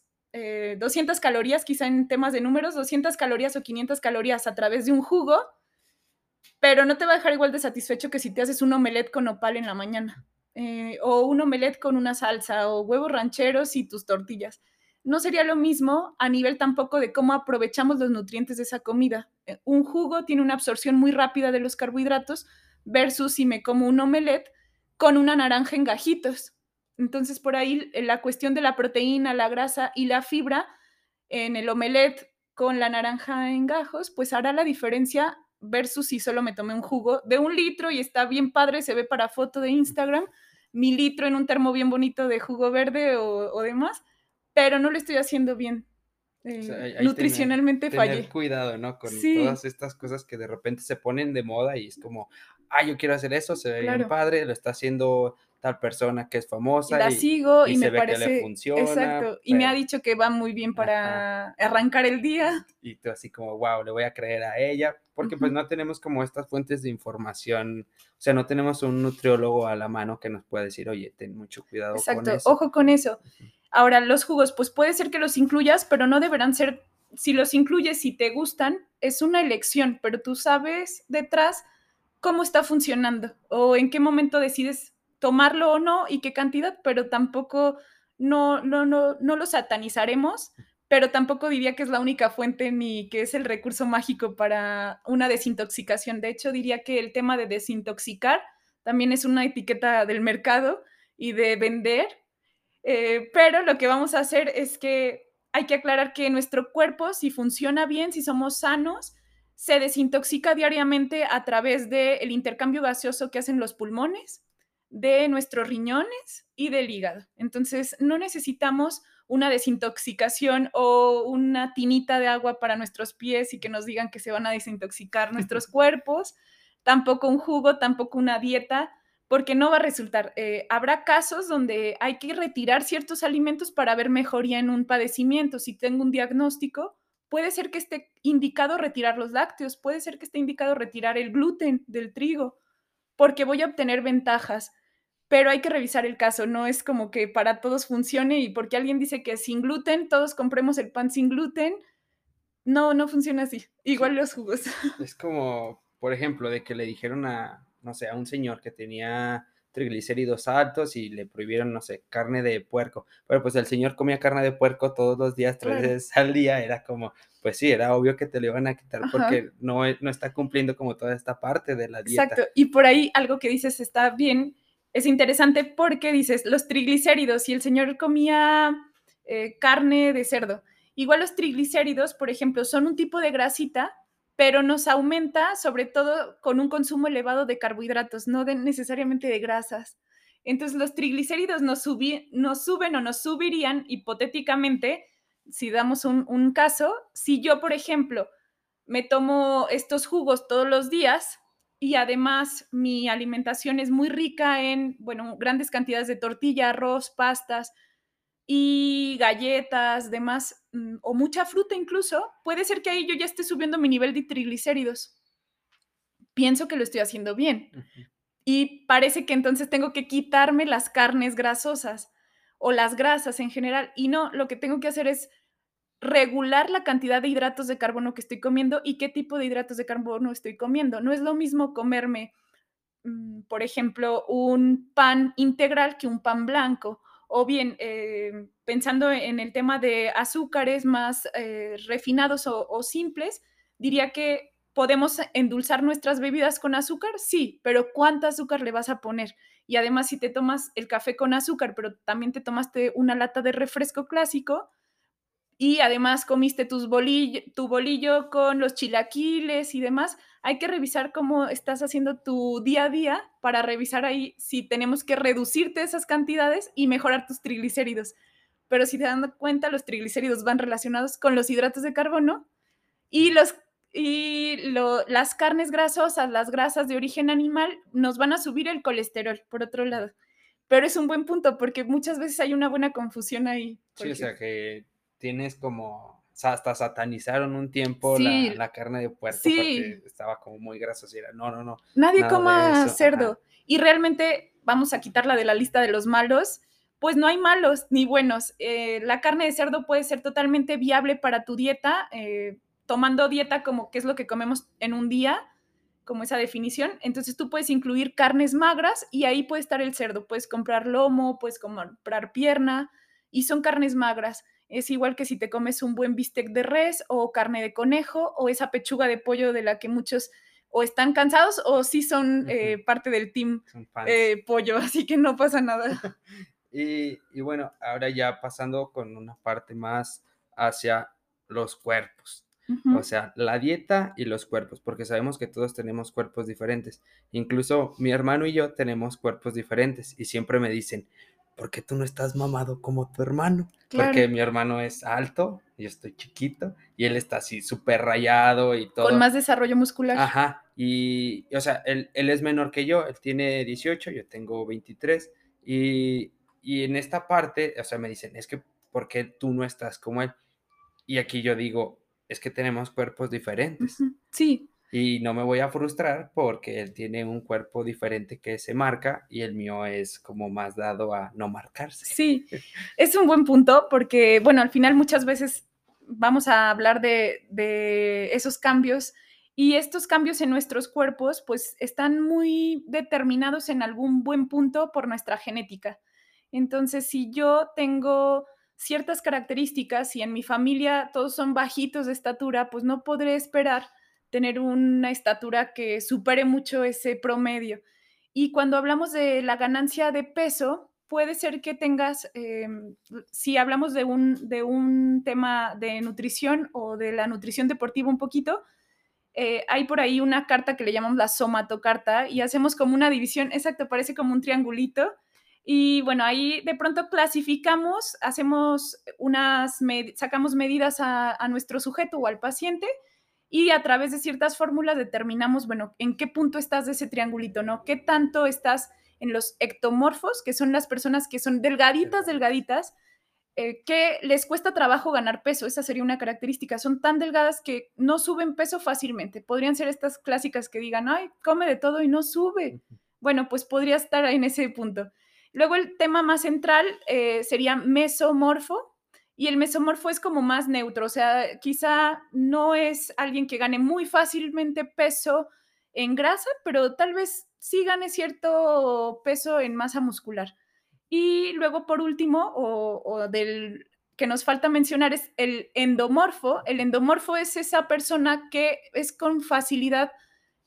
200 eh, calorías, quizá en temas de números, 200 calorías o 500 calorías a través de un jugo, pero no te va a dejar igual de satisfecho que si te haces un omelette con opal en la mañana, eh, o un omelette con una salsa, o huevos rancheros y tus tortillas. No sería lo mismo a nivel tampoco de cómo aprovechamos los nutrientes de esa comida. Eh, un jugo tiene una absorción muy rápida de los carbohidratos versus si me como un omelette con una naranja en gajitos. Entonces, por ahí eh, la cuestión de la proteína, la grasa y la fibra en el omelette con la naranja en gajos, pues hará la diferencia versus si solo me tomé un jugo de un litro y está bien padre, se ve para foto de Instagram, mi litro en un termo bien bonito de jugo verde o, demás, pero no lo estoy haciendo bien. Eh, nutricionalmente tener, tener cuidado, ¿no? Con todas estas cosas que de repente se ponen de moda y es como, ah, yo quiero hacer eso, se ve bien padre, lo está haciendo tal persona que es famosa. La sigo y, me parece. le funciona, exacto. Y me ha dicho que va muy bien para arrancar el día. Y tú así como, wow, le voy a creer a ella, porque pues no tenemos como estas fuentes de información, o sea, no tenemos un nutriólogo a la mano que nos pueda decir, oye, ten mucho cuidado con eso. ojo con eso. Ahora, los jugos, pues puede ser que los incluyas, pero no deberán ser, si los incluyes, si te gustan, es una elección, pero tú sabes detrás cómo está funcionando o en qué momento decides tomarlo o no y qué cantidad, pero tampoco no, no, no, no lo satanizaremos, pero tampoco diría que es la única fuente ni que es el recurso mágico para una desintoxicación. De hecho, diría que el tema de desintoxicar también es una etiqueta del mercado y de vender, eh, pero lo que vamos a hacer es que hay que aclarar que nuestro cuerpo, si funciona bien, si somos sanos, se desintoxica diariamente a través del intercambio gaseoso que hacen los pulmones, de nuestros riñones y del hígado. Entonces, no necesitamos una desintoxicación o una tinita de agua para nuestros pies y que nos digan que se van a desintoxicar nuestros cuerpos, tampoco un jugo, tampoco una dieta, porque no va a resultar. Eh, habrá casos donde hay que retirar ciertos alimentos para ver mejoría en un padecimiento. Si tengo un diagnóstico, puede ser que esté indicado retirar los lácteos, puede ser que esté indicado retirar el gluten del trigo, porque voy a obtener ventajas pero hay que revisar el caso, no es como que para todos funcione y porque alguien dice que sin gluten, todos compremos el pan sin gluten. No, no funciona así. Igual los jugos. Es como, por ejemplo, de que le dijeron a, no sé, a un señor que tenía triglicéridos altos y le prohibieron, no sé, carne de puerco. Pero pues el señor comía carne de puerco todos los días, tres veces al día, era como, pues sí, era obvio que te lo iban a quitar porque no, no está cumpliendo como toda esta parte de la dieta. Exacto, y por ahí algo que dices está bien, es interesante porque dices, los triglicéridos, y el señor comía eh, carne de cerdo. Igual los triglicéridos, por ejemplo, son un tipo de grasita, pero nos aumenta sobre todo con un consumo elevado de carbohidratos, no necesariamente de grasas. Entonces los triglicéridos nos, nos suben o nos subirían hipotéticamente, si damos un, un caso, si yo, por ejemplo, me tomo estos jugos todos los días, y además mi alimentación es muy rica en, bueno, grandes cantidades de tortilla, arroz, pastas y galletas, demás, mm, o mucha fruta incluso, puede ser que ahí yo ya esté subiendo mi nivel de triglicéridos. Pienso que lo estoy haciendo bien. Y parece que entonces tengo que quitarme las carnes grasosas o las grasas en general. Y no, lo que tengo que hacer es regular la cantidad de hidratos de carbono que estoy comiendo y qué tipo de hidratos de carbono estoy comiendo. No es lo mismo comerme, mm, por ejemplo, un pan integral que un pan blanco. O bien, eh, pensando en el tema de azúcares más eh, refinados o, simples, diría que podemos endulzar nuestras bebidas con azúcar, sí, pero ¿cuánta azúcar le vas a poner? Y además, si te tomas el café con azúcar, pero también te tomaste una lata de refresco clásico, y además comiste tus bolillo, tu bolillo con los chilaquiles y demás, hay que revisar cómo estás haciendo tu día a día para revisar ahí si tenemos que reducirte esas cantidades y mejorar tus triglicéridos. Pero si te dan cuenta, los triglicéridos van relacionados con los hidratos de carbono y, los, y las carnes grasosas, las grasas de origen animal, nos van a subir el colesterol, por otro lado. Pero es un buen punto porque muchas veces hay una buena confusión ahí. Sí, o sea que tienes como, hasta satanizaron un tiempo la, carne de puerco porque estaba como muy grasosa. No, no, no. Nadie coma cerdo. Y realmente vamos a quitarla de la lista de los malos. Pues no hay malos ni buenos. Eh, la carne de cerdo puede ser totalmente viable para tu dieta, eh, tomando dieta como qué es lo que comemos en un día, como esa definición. Entonces tú puedes incluir carnes magras y ahí puede estar el cerdo. Puedes comprar lomo, puedes comprar pierna y son carnes magras. Es igual que si te comes un buen bistec de res o carne de conejo o esa pechuga de pollo de la que muchos o están cansados o sí son eh, parte del team eh, pollo, así que no pasa nada. y, bueno, ahora ya pasando con una parte más hacia los cuerpos. O sea, la dieta y los cuerpos, porque sabemos que todos tenemos cuerpos diferentes. Incluso mi hermano y yo tenemos cuerpos diferentes y siempre me dicen, ¿por qué tú no estás mamado como tu hermano? Porque mi hermano es alto, yo estoy chiquito, y él está así súper rayado y todo. Con más desarrollo muscular. Ajá, y, o sea, él, es menor que yo, él tiene 18, yo tengo 23, y, y en esta parte, o sea, me dicen, es que, ¿por qué tú no estás como él? Y aquí yo digo, es que tenemos cuerpos diferentes. Sí, y no me voy a frustrar porque él tiene un cuerpo diferente que se marca y el mío es como más dado a no marcarse. Sí, es un buen punto porque, bueno, al final muchas veces vamos a hablar de, de esos cambios y estos cambios en nuestros cuerpos pues están muy determinados en algún buen punto por nuestra genética. Entonces, si yo tengo ciertas características y en mi familia todos son bajitos de estatura, pues no podré esperar tener una estatura que supere mucho ese promedio. Y cuando hablamos de la ganancia de peso, puede ser que tengas, em, si hablamos de un, de un tema de nutrición o de la nutrición deportiva un poquito, eh, hay por ahí una carta que le llamamos la somatocarta y hacemos como una división, exacto, parece como un triangulito. Y bueno, ahí de pronto clasificamos, hacemos unas, sacamos medidas a, a nuestro sujeto o al paciente y a través de ciertas fórmulas determinamos, bueno, en qué punto estás de ese triangulito, ¿no? ¿Qué tanto estás en los ectomorfos, que son las personas que son delgaditas, delgaditas, eh, que les cuesta trabajo ganar peso? Esa sería una característica. Son tan delgadas que no suben peso fácilmente. Podrían ser estas clásicas que digan, ay, come de todo y no sube. Bueno, pues podría estar en ese punto. Luego el tema más central eh, sería mesomorfo, y el mesomorfo es como más neutro, o sea, quizá no es alguien que gane muy fácilmente peso en grasa, pero tal vez sí gane cierto peso en masa muscular. Y luego, por último, o, del que nos falta mencionar es el endomorfo. El endomorfo es esa persona que es con facilidad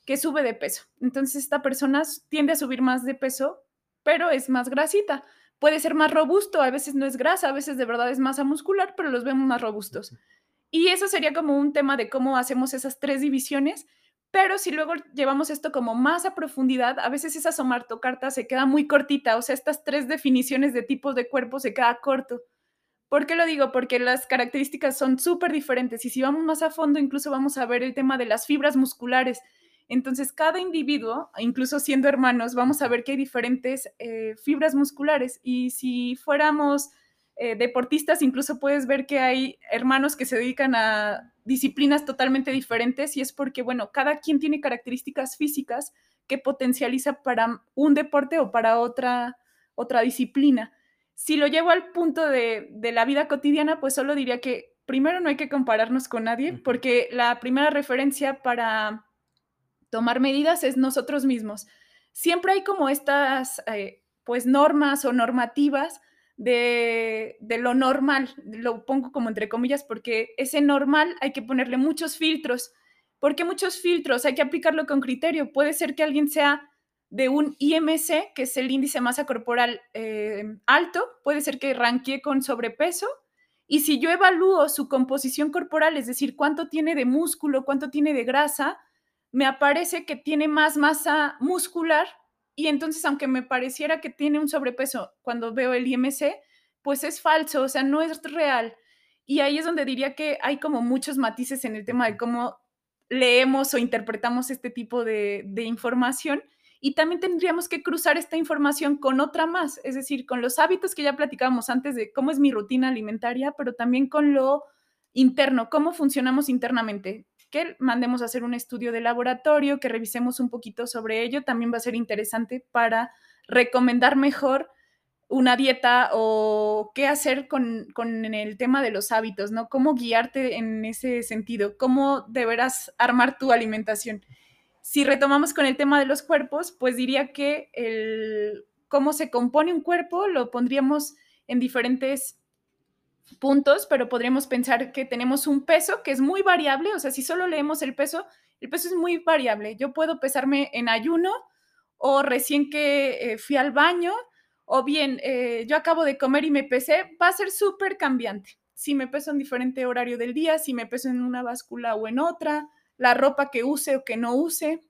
que sube de peso. Entonces, esta persona tiende a subir más de peso, pero es más grasita puede ser más robusto, a veces no es grasa, a veces de verdad es masa muscular, pero los vemos más robustos. Y eso sería como un tema de cómo hacemos esas tres divisiones, pero si luego llevamos esto como más a profundidad, a veces esa somartocarta se queda muy cortita, o sea, estas tres definiciones de tipos de cuerpo se queda corto. ¿Por qué lo digo? Porque las características son súper diferentes y si vamos más a fondo, incluso vamos a ver el tema de las fibras musculares entonces, cada individuo, incluso siendo hermanos, vamos a ver que hay diferentes eh, fibras musculares y si fuéramos eh, deportistas, incluso puedes ver que hay hermanos que se dedican a disciplinas totalmente diferentes y es porque, bueno, cada quien tiene características físicas que potencializa para un deporte o para otra, otra disciplina. Si lo llevo al punto de, de la vida cotidiana, pues solo diría que primero no hay que compararnos con nadie, porque la primera referencia para tomar medidas es nosotros mismos. Siempre hay como estas, eh, pues, normas o normativas de, de, lo normal, lo pongo como entre comillas, porque ese normal hay que ponerle muchos filtros. ¿Por qué muchos filtros? Hay que aplicarlo con criterio. Puede ser que alguien sea de un IMC, que es el índice masa corporal eh, alto, puede ser que ranquee con sobrepeso, Y si yo evalúo su composición corporal, es decir, cuánto tiene de músculo, cuánto tiene de grasa, me aparece que tiene más masa muscular y entonces aunque me pareciera que tiene un sobrepeso cuando veo el IMC, pues es falso, o sea, no es real. Y ahí es donde diría que hay como muchos matices en el tema de cómo leemos o interpretamos este tipo de, de información. Y también tendríamos que cruzar esta información con otra más, es decir, con los hábitos que ya platicábamos antes de cómo es mi rutina alimentaria, pero también con lo interno, cómo funcionamos internamente que mandemos a hacer un estudio de laboratorio, que revisemos un poquito sobre ello, también va a ser interesante para recomendar mejor una dieta o qué hacer con, el tema de los hábitos, ¿no? Cómo guiarte en ese sentido, cómo deberás armar tu alimentación. Si retomamos con el tema de los cuerpos, pues diría que el cómo se compone un cuerpo lo pondríamos en diferentes puntos, pero podríamos pensar que tenemos un peso que es muy variable, o sea, si solo leemos el peso, el peso es muy variable. Yo puedo pesarme en ayuno o recién que eh, fui al baño, o bien eh, yo acabo de comer y me pesé, va a ser súper cambiante. Si me peso en diferente horario del día, si me peso en una báscula o en otra, la ropa que use o que no use.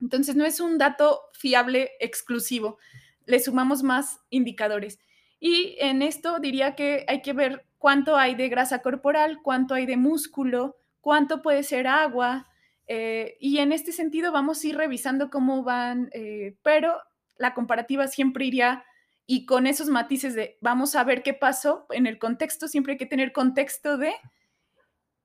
Entonces no es un dato fiable exclusivo, le sumamos más indicadores. Y en esto diría que hay que ver cuánto hay de grasa corporal, cuánto hay de músculo, cuánto puede ser agua. Eh, y en este sentido vamos a ir revisando cómo van, eh, pero la comparativa siempre iría y con esos matices de vamos a ver qué pasó en el contexto, siempre hay que tener contexto de,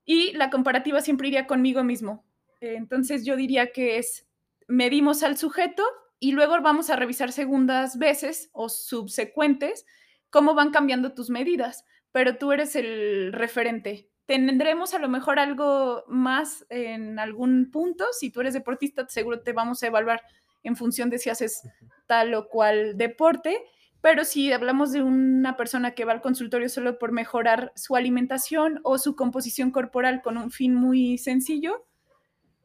y la comparativa siempre iría conmigo mismo. entonces yo diría que es, medimos al sujeto y luego vamos a revisar segundas veces o subsecuentes cómo van cambiando tus medidas, pero tú eres el referente. Tendremos a lo mejor algo más en algún punto. Si tú eres deportista, seguro te vamos a evaluar en función de si haces tal o cual deporte. Pero si hablamos de una persona que va al consultorio solo por mejorar su alimentación o su composición corporal con un fin muy sencillo,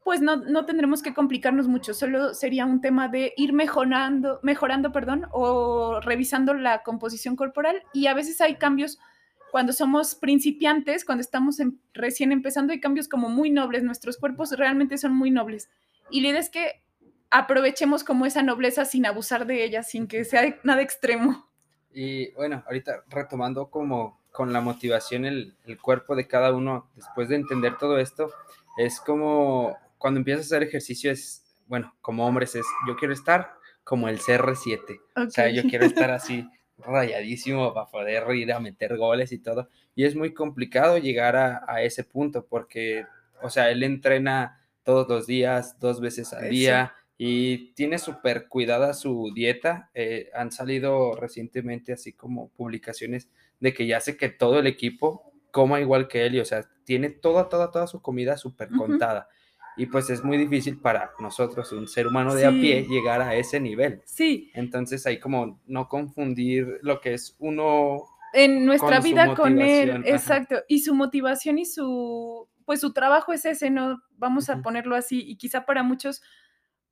pues no, no, tendremos que complicarnos mucho, solo sería un tema de ir mejorando, mejorando, perdón, o revisando la composición corporal. Y a veces hay cambios cuando somos principiantes, cuando estamos recién empezando, hay cambios como muy nobles, nuestros cuerpos realmente son muy nobles. Y la idea es que aprovechemos como esa nobleza sin abusar de ella, sin que sea nada extremo. Y bueno, ahorita retomando como con la motivación el, el cuerpo de cada uno, después de entender todo esto, es como cuando empiezas a hacer ejercicio es, bueno, como hombres es, yo quiero estar como el CR7. O sea, yo quiero estar así rayadísimo para poder ir a meter goles y todo. Y es muy complicado llegar a, ese punto porque, o sea, él entrena todos los días, dos veces al día y tiene súper cuidada su dieta. Eh, han salido recientemente así como publicaciones de que ya sé que todo el equipo coma igual que él y, o sea, tiene toda, toda, toda su comida súper contada y pues es muy difícil para nosotros, un ser humano de a pie, llegar a ese nivel. Sí. Entonces hay como no confundir lo que es uno en nuestra vida con él, exacto, y su motivación y su pues su trabajo es ese, no vamos a ponerlo así y quizá para muchos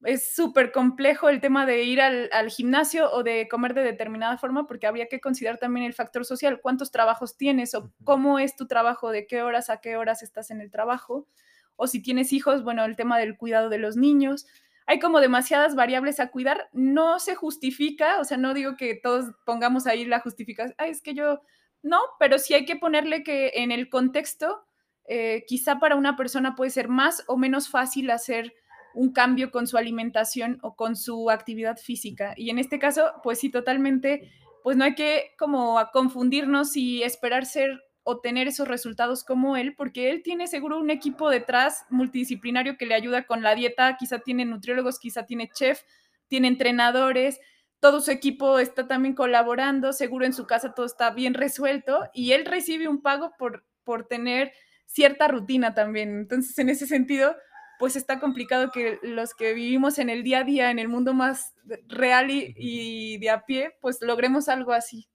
es súper complejo el tema de ir al, gimnasio o de comer de determinada forma porque habría que considerar también el factor social, cuántos trabajos tienes o cómo es tu trabajo, de qué horas a qué horas estás en el trabajo o si tienes hijos, bueno, el tema del cuidado de los niños. Hay como demasiadas variables a cuidar, no se justifica, o sea, no digo que todos pongamos ahí la justificación, es que yo, no, pero sí hay que ponerle que en el contexto, eh, quizá para una persona puede ser más o menos fácil hacer un cambio con su alimentación o con su actividad física. Y en este caso, pues sí, totalmente, pues no hay que como a confundirnos y esperar ser tener esos resultados como él, porque él tiene seguro un equipo detrás multidisciplinario que le ayuda con la dieta, quizá tiene nutriólogos, quizá tiene chef, tiene entrenadores, todo su equipo está también colaborando, seguro en su casa todo está bien resuelto y él recibe un pago por, por tener cierta rutina también. Entonces, en ese sentido, pues está complicado que los que vivimos en el día a día, en el mundo más real y, y de a pie, pues logremos algo así.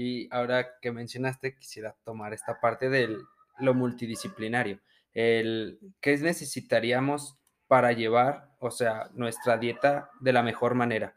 Y ahora que mencionaste, quisiera tomar esta parte de lo multidisciplinario. El, ¿Qué necesitaríamos para llevar, o sea, nuestra dieta de la mejor manera?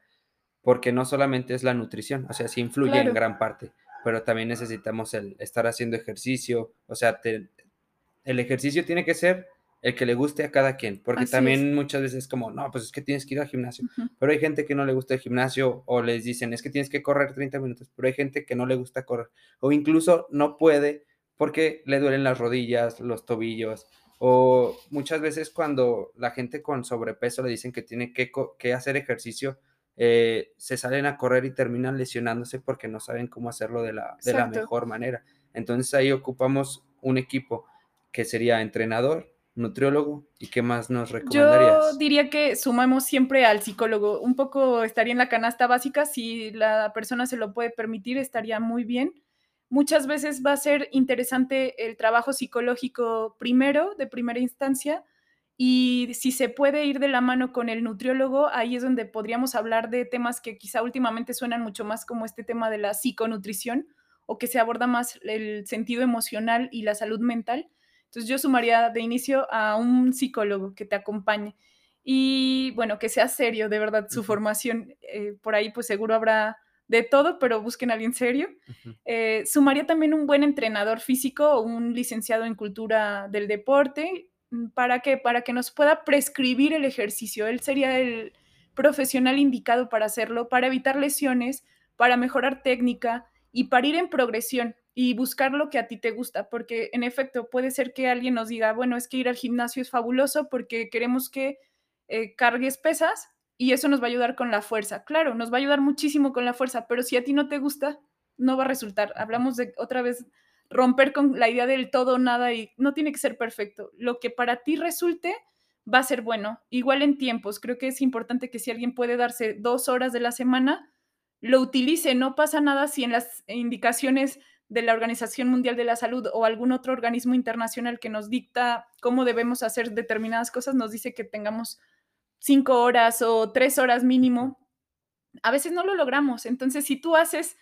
Porque no solamente es la nutrición, o sea, sí influye en gran parte, pero también necesitamos el estar haciendo ejercicio, o sea, el ejercicio tiene que ser el que le guste a cada quien, porque también muchas veces es como, no, pues es que tienes que ir al gimnasio, pero hay gente que no le gusta el gimnasio o les dicen, es que tienes que correr 30 minutos, pero hay gente que no le gusta correr o incluso no puede porque le duelen las rodillas, los tobillos, o muchas veces cuando la gente con sobrepeso le dicen que tiene que, que hacer ejercicio, eh, se salen a correr y terminan lesionándose porque no saben cómo hacerlo de la, de la mejor manera. Entonces ahí ocupamos un equipo que sería entrenador, nutriólogo y qué más nos recomendarías? Yo diría que sumamos siempre al psicólogo. Un poco estaría en la canasta básica, si la persona se lo puede permitir, estaría muy bien. Muchas veces va a ser interesante el trabajo psicológico primero, de primera instancia, y si se puede ir de la mano con el nutriólogo, ahí es donde podríamos hablar de temas que quizá últimamente suenan mucho más como este tema de la psiconutrición o que se aborda más el sentido emocional y la salud mental entonces yo sumaría de inicio a un psicólogo que te acompañe y bueno, que sea serio, de verdad, su formación. Eh, por ahí pues seguro habrá de todo, pero busquen a alguien serio. Eh, sumaría también un buen entrenador físico o un licenciado en cultura del deporte. Mm, ¿Para que Para que nos pueda prescribir el ejercicio. Él sería el profesional indicado para hacerlo, para evitar lesiones, para mejorar técnica y para ir en progresión y buscar lo que a ti te gusta, porque en efecto puede ser que alguien nos diga, bueno, es que ir al gimnasio es fabuloso porque queremos que eh, cargues pesas y eso nos va a ayudar con la fuerza. Claro, nos va a ayudar muchísimo con la fuerza, pero si a ti no te gusta, no va a resultar. Hablamos de otra vez romper con la idea del todo nada y no tiene que ser perfecto. Lo que para ti resulte va a ser bueno. Igual en tiempos, creo que es importante que si alguien puede darse dos horas de la semana, lo utilice. No pasa nada si en las indicaciones de la Organización Mundial de la Salud o algún otro organismo internacional que nos dicta cómo debemos hacer determinadas cosas, nos dice que tengamos cinco horas o tres horas mínimo, a veces no lo logramos. Entonces, si tú haces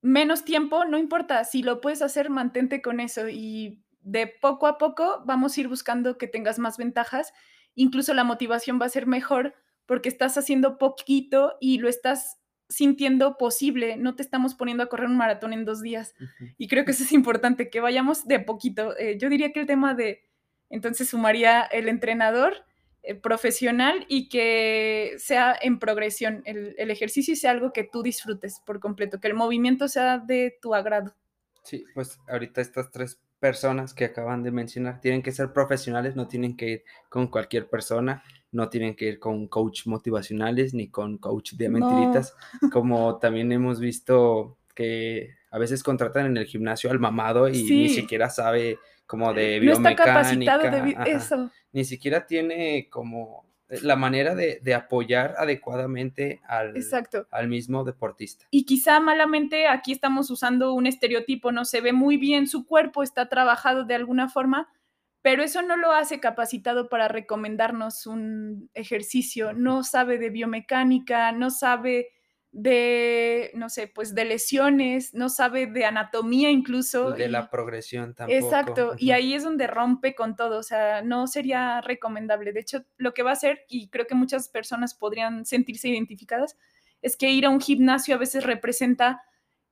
menos tiempo, no importa, si lo puedes hacer, mantente con eso y de poco a poco vamos a ir buscando que tengas más ventajas. Incluso la motivación va a ser mejor porque estás haciendo poquito y lo estás sintiendo posible, no te estamos poniendo a correr un maratón en dos días. Y creo que eso es importante, que vayamos de poquito. Eh, yo diría que el tema de, entonces sumaría el entrenador eh, profesional y que sea en progresión, el, el, ejercicio sea algo que tú disfrutes por completo, que el movimiento sea de tu agrado. Sí, pues ahorita estas tres personas que acaban de mencionar tienen que ser profesionales, no tienen que ir con cualquier persona no tienen que ir con coach motivacionales ni con coach de mentiritas, como también hemos visto que a veces contratan en el gimnasio al mamado y ni siquiera sabe como de biomecánica. de eso. Ni siquiera tiene como la manera de, apoyar adecuadamente al, al mismo deportista. Y quizá malamente aquí estamos usando un estereotipo, no se ve muy bien su cuerpo, está trabajado de alguna forma, pero eso no lo hace capacitado para recomendarnos un ejercicio, no sabe de biomecánica, no sabe de, no sé, pues de lesiones, no sabe de anatomía incluso. De la progresión tampoco. Exacto, y ahí es donde rompe con todo, o sea, no sería recomendable. De hecho, lo que va a hacer, y creo que muchas personas podrían sentirse identificadas, es que ir a un gimnasio a veces representa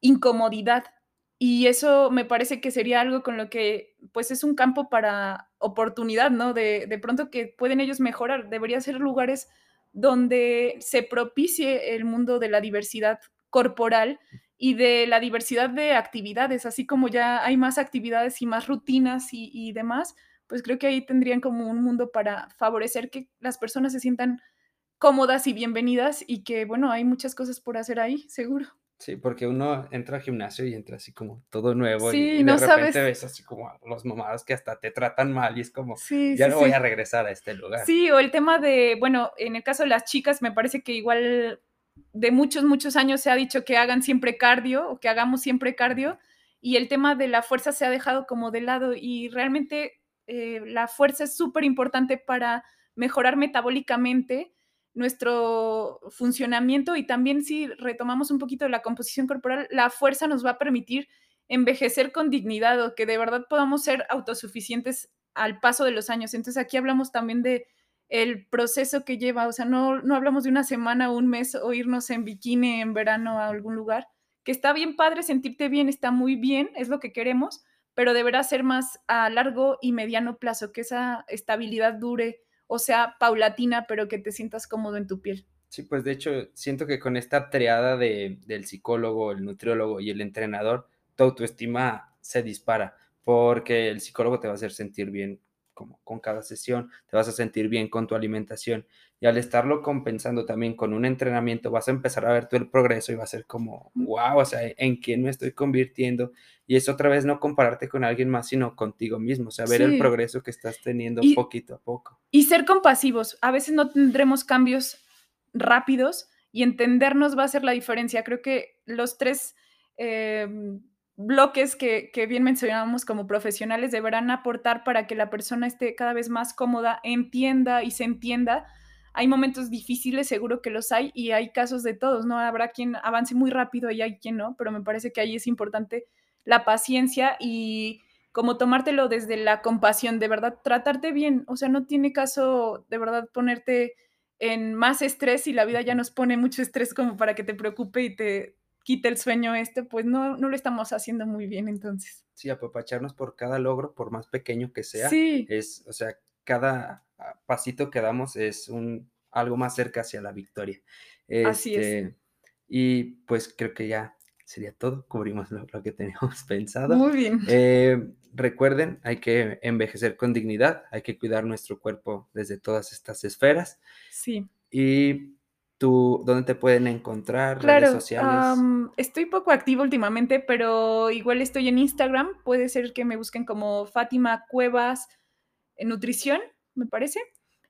incomodidad, y eso me parece que sería algo con lo que, pues es un campo para oportunidad, ¿no? De, de pronto que pueden ellos mejorar. Debería ser lugares donde se propicie el mundo de la diversidad corporal y de la diversidad de actividades, así como ya hay más actividades y más rutinas y, y demás, pues creo que ahí tendrían como un mundo para favorecer que las personas se sientan cómodas y bienvenidas y que, bueno, hay muchas cosas por hacer ahí, seguro. Sí, porque uno entra al gimnasio y entra así como todo nuevo y, de repente ves así como los mamados que hasta te tratan mal y es como, ya no voy a regresar a este lugar. Sí, o el tema de, bueno, en el caso de las chicas me parece que igual de muchos, muchos años se ha dicho que hagan siempre cardio o que hagamos siempre cardio y el tema de la fuerza se ha dejado como de lado y realmente eh, la fuerza es súper importante para mejorar metabólicamente nuestro funcionamiento y también si retomamos un poquito la composición corporal, la fuerza nos va a permitir envejecer con dignidad o que de verdad podamos ser autosuficientes al paso de los años. Entonces aquí hablamos también de el proceso que lleva, o sea, no, no hablamos de una semana o un mes o irnos en bikini en verano a algún lugar. que está bien padre sentirte bien, está muy bien, es lo que queremos, pero deberá ser más a largo y mediano plazo, que esa estabilidad dure o sea paulatina, pero que te sientas cómodo en tu piel. Sí, pues de hecho siento que con esta triada de, del psicólogo, el nutriólogo y el entrenador, tu autoestima se dispara porque el psicólogo te va a hacer sentir bien como con cada sesión, te vas a sentir bien con tu alimentación y al estarlo compensando también con un entrenamiento vas a empezar a ver todo el progreso y va a ser como, wow, o sea, ¿en quién me estoy convirtiendo? Y es otra vez no compararte con alguien más, sino contigo mismo, o sea, ver el progreso que estás teniendo poquito a poco. Y ser compasivos, a veces no tendremos cambios rápidos y entendernos va a ser la diferencia. Creo que los tres... Em, bloques que, bien mencionábamos como profesionales deberán aportar para que la persona esté cada vez más cómoda, entienda y se entienda. Hay momentos difíciles, seguro que los hay, y hay casos de todos, ¿no? Habrá quien avance muy rápido y hay quien no, pero me parece que ahí es importante la paciencia y como tomártelo desde la compasión, de verdad, tratarte bien. O sea, no tiene caso de verdad ponerte en más estrés y la vida ya nos pone mucho estrés como para que te preocupe y te, quite el sueño este, pues no, no lo estamos haciendo muy bien entonces. Sí, apapacharnos por cada logro, por más pequeño que sea. Sí. Es, o sea, cada pasito que damos es un algo más cerca hacia la victoria. Así es. Este, y pues creo que ya sería todo, cubrimos lo, que teníamos pensado. Muy bien. Eh, recuerden, hay que envejecer con dignidad, hay que cuidar nuestro cuerpo desde todas estas esferas. Sí. Y ¿Tú dónde te pueden encontrar? redes sociales. estoy poco activo últimamente, pero igual estoy en Instagram. Puede ser que me busquen como Fátima Cuevas en Nutrición, me parece.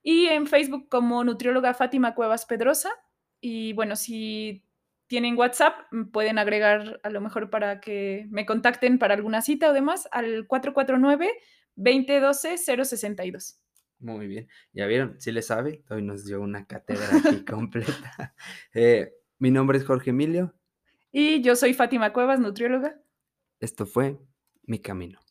Y en Facebook como nutrióloga Fátima Cuevas Pedrosa. Y bueno, si tienen WhatsApp, pueden agregar a lo mejor para que me contacten para alguna cita o demás al 449 2012 062. Muy bien. Ya vieron, si le sabe, hoy nos dio una cátedra aquí completa. Eh, mi nombre es Jorge Emilio. Y yo soy Fátima Cuevas, nutrióloga. Esto fue Mi Camino.